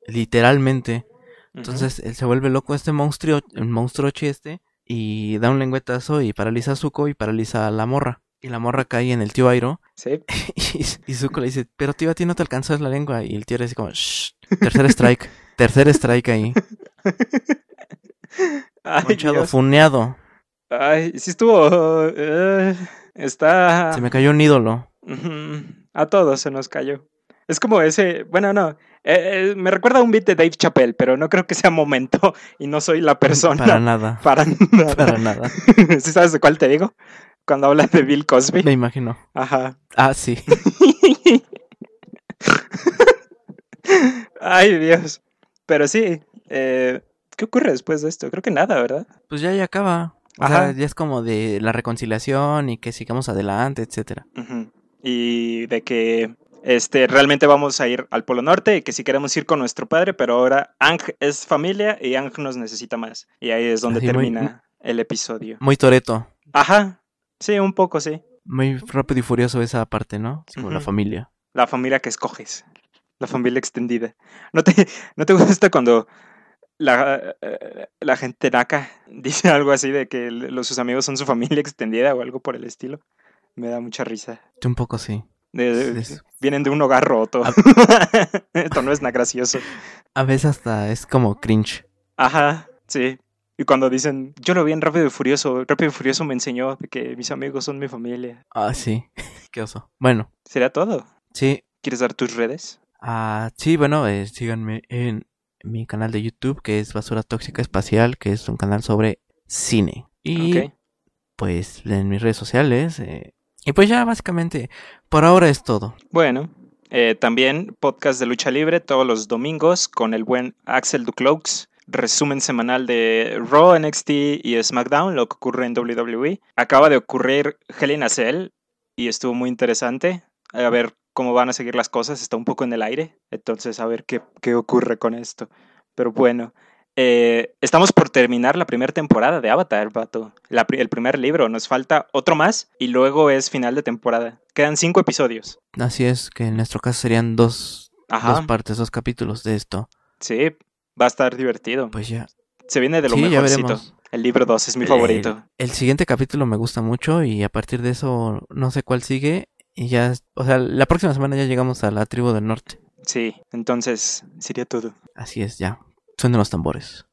literalmente. Entonces él se vuelve loco este monstruo, el monstruo este, y da un lengüetazo y paraliza a Zuko y paraliza a la morra. Y la morra cae en el tío Airo. Sí. Y, y Zuko le dice, pero tío, a ti no te alcanzó la lengua. Y el tío le dice como, shh, tercer strike, tercer strike ahí. Ay, Ponchado, Dios. funeado. Ay, sí estuvo. eh, está. Se me cayó un ídolo. A todos se nos cayó. Es como ese, bueno, no, eh, eh, me recuerda a un beat de Dave Chappelle, pero no creo que sea momento y no soy la persona. Para nada. Para nada. Para nada. ¿Sí sabes de cuál te digo? Cuando hablas de Bill Cosby. Me imagino. Ajá. Ah, sí. Ay, Dios. Pero sí, eh, ¿qué ocurre después de esto? Creo que nada, ¿verdad? Pues ya, ya acaba. O Ajá. sea, ya es como de la reconciliación y que sigamos adelante, etcétera. Y de que este, realmente vamos a ir al Polo Norte y que si queremos ir con nuestro padre, pero ahora Ang es familia y Ang nos necesita más. Y ahí es donde Así, muy- termina el episodio. Muy toreto. Ajá, sí, un poco, sí. Muy rápido y furioso esa parte, ¿no? Es como la familia. La familia que escoges. La familia extendida. ¿No te, no te gusta cuando la, eh, la gente naca dice algo así de que los, sus amigos son su familia extendida o algo por el estilo? Me da mucha risa. Un poco sí. De- Sí, es- vienen de un hogar roto. Ah. Esto no es nada gracioso. A veces hasta es como cringe. Ajá, sí. Y cuando dicen, yo lo vi en Rápido y Furioso, Rápido y Furioso me enseñó de que mis amigos son mi familia. Ah, sí. Qué oso. Bueno, ¿Sería todo? sí. ¿Quieres dar tus redes? Ah, sí, bueno, eh, síganme en mi canal de YouTube, que es Basura Tóxica Espacial, que es un canal sobre cine. Y pues en mis redes sociales. eh, y pues ya básicamente, por ahora es todo. Bueno, eh, también podcast de lucha libre todos los domingos con el buen Axel Ducloaks. Resumen semanal de Raw, NXT y SmackDown, lo que ocurre en WWE. Acaba de ocurrir a Cell y estuvo muy interesante. A ver cómo van a seguir las cosas, está un poco en el aire. Entonces, a ver qué, qué ocurre con esto. Pero bueno, eh, estamos por terminar la primera temporada de Avatar, vato. La el primer libro. Nos falta otro más y luego es final de temporada. Quedan cinco episodios. Así es, que en nuestro caso serían dos, Ajá. dos partes, dos capítulos de esto. Sí, va a estar divertido. Pues ya. Se viene de lo sí, mejorcito. El libro 2 es mi El- favorito. El siguiente capítulo me gusta mucho y a partir de eso no sé cuál sigue. Y ya, o sea, la próxima semana ya llegamos a la tribu del norte. Sí, entonces sería todo. Así es, ya. Suenan los tambores.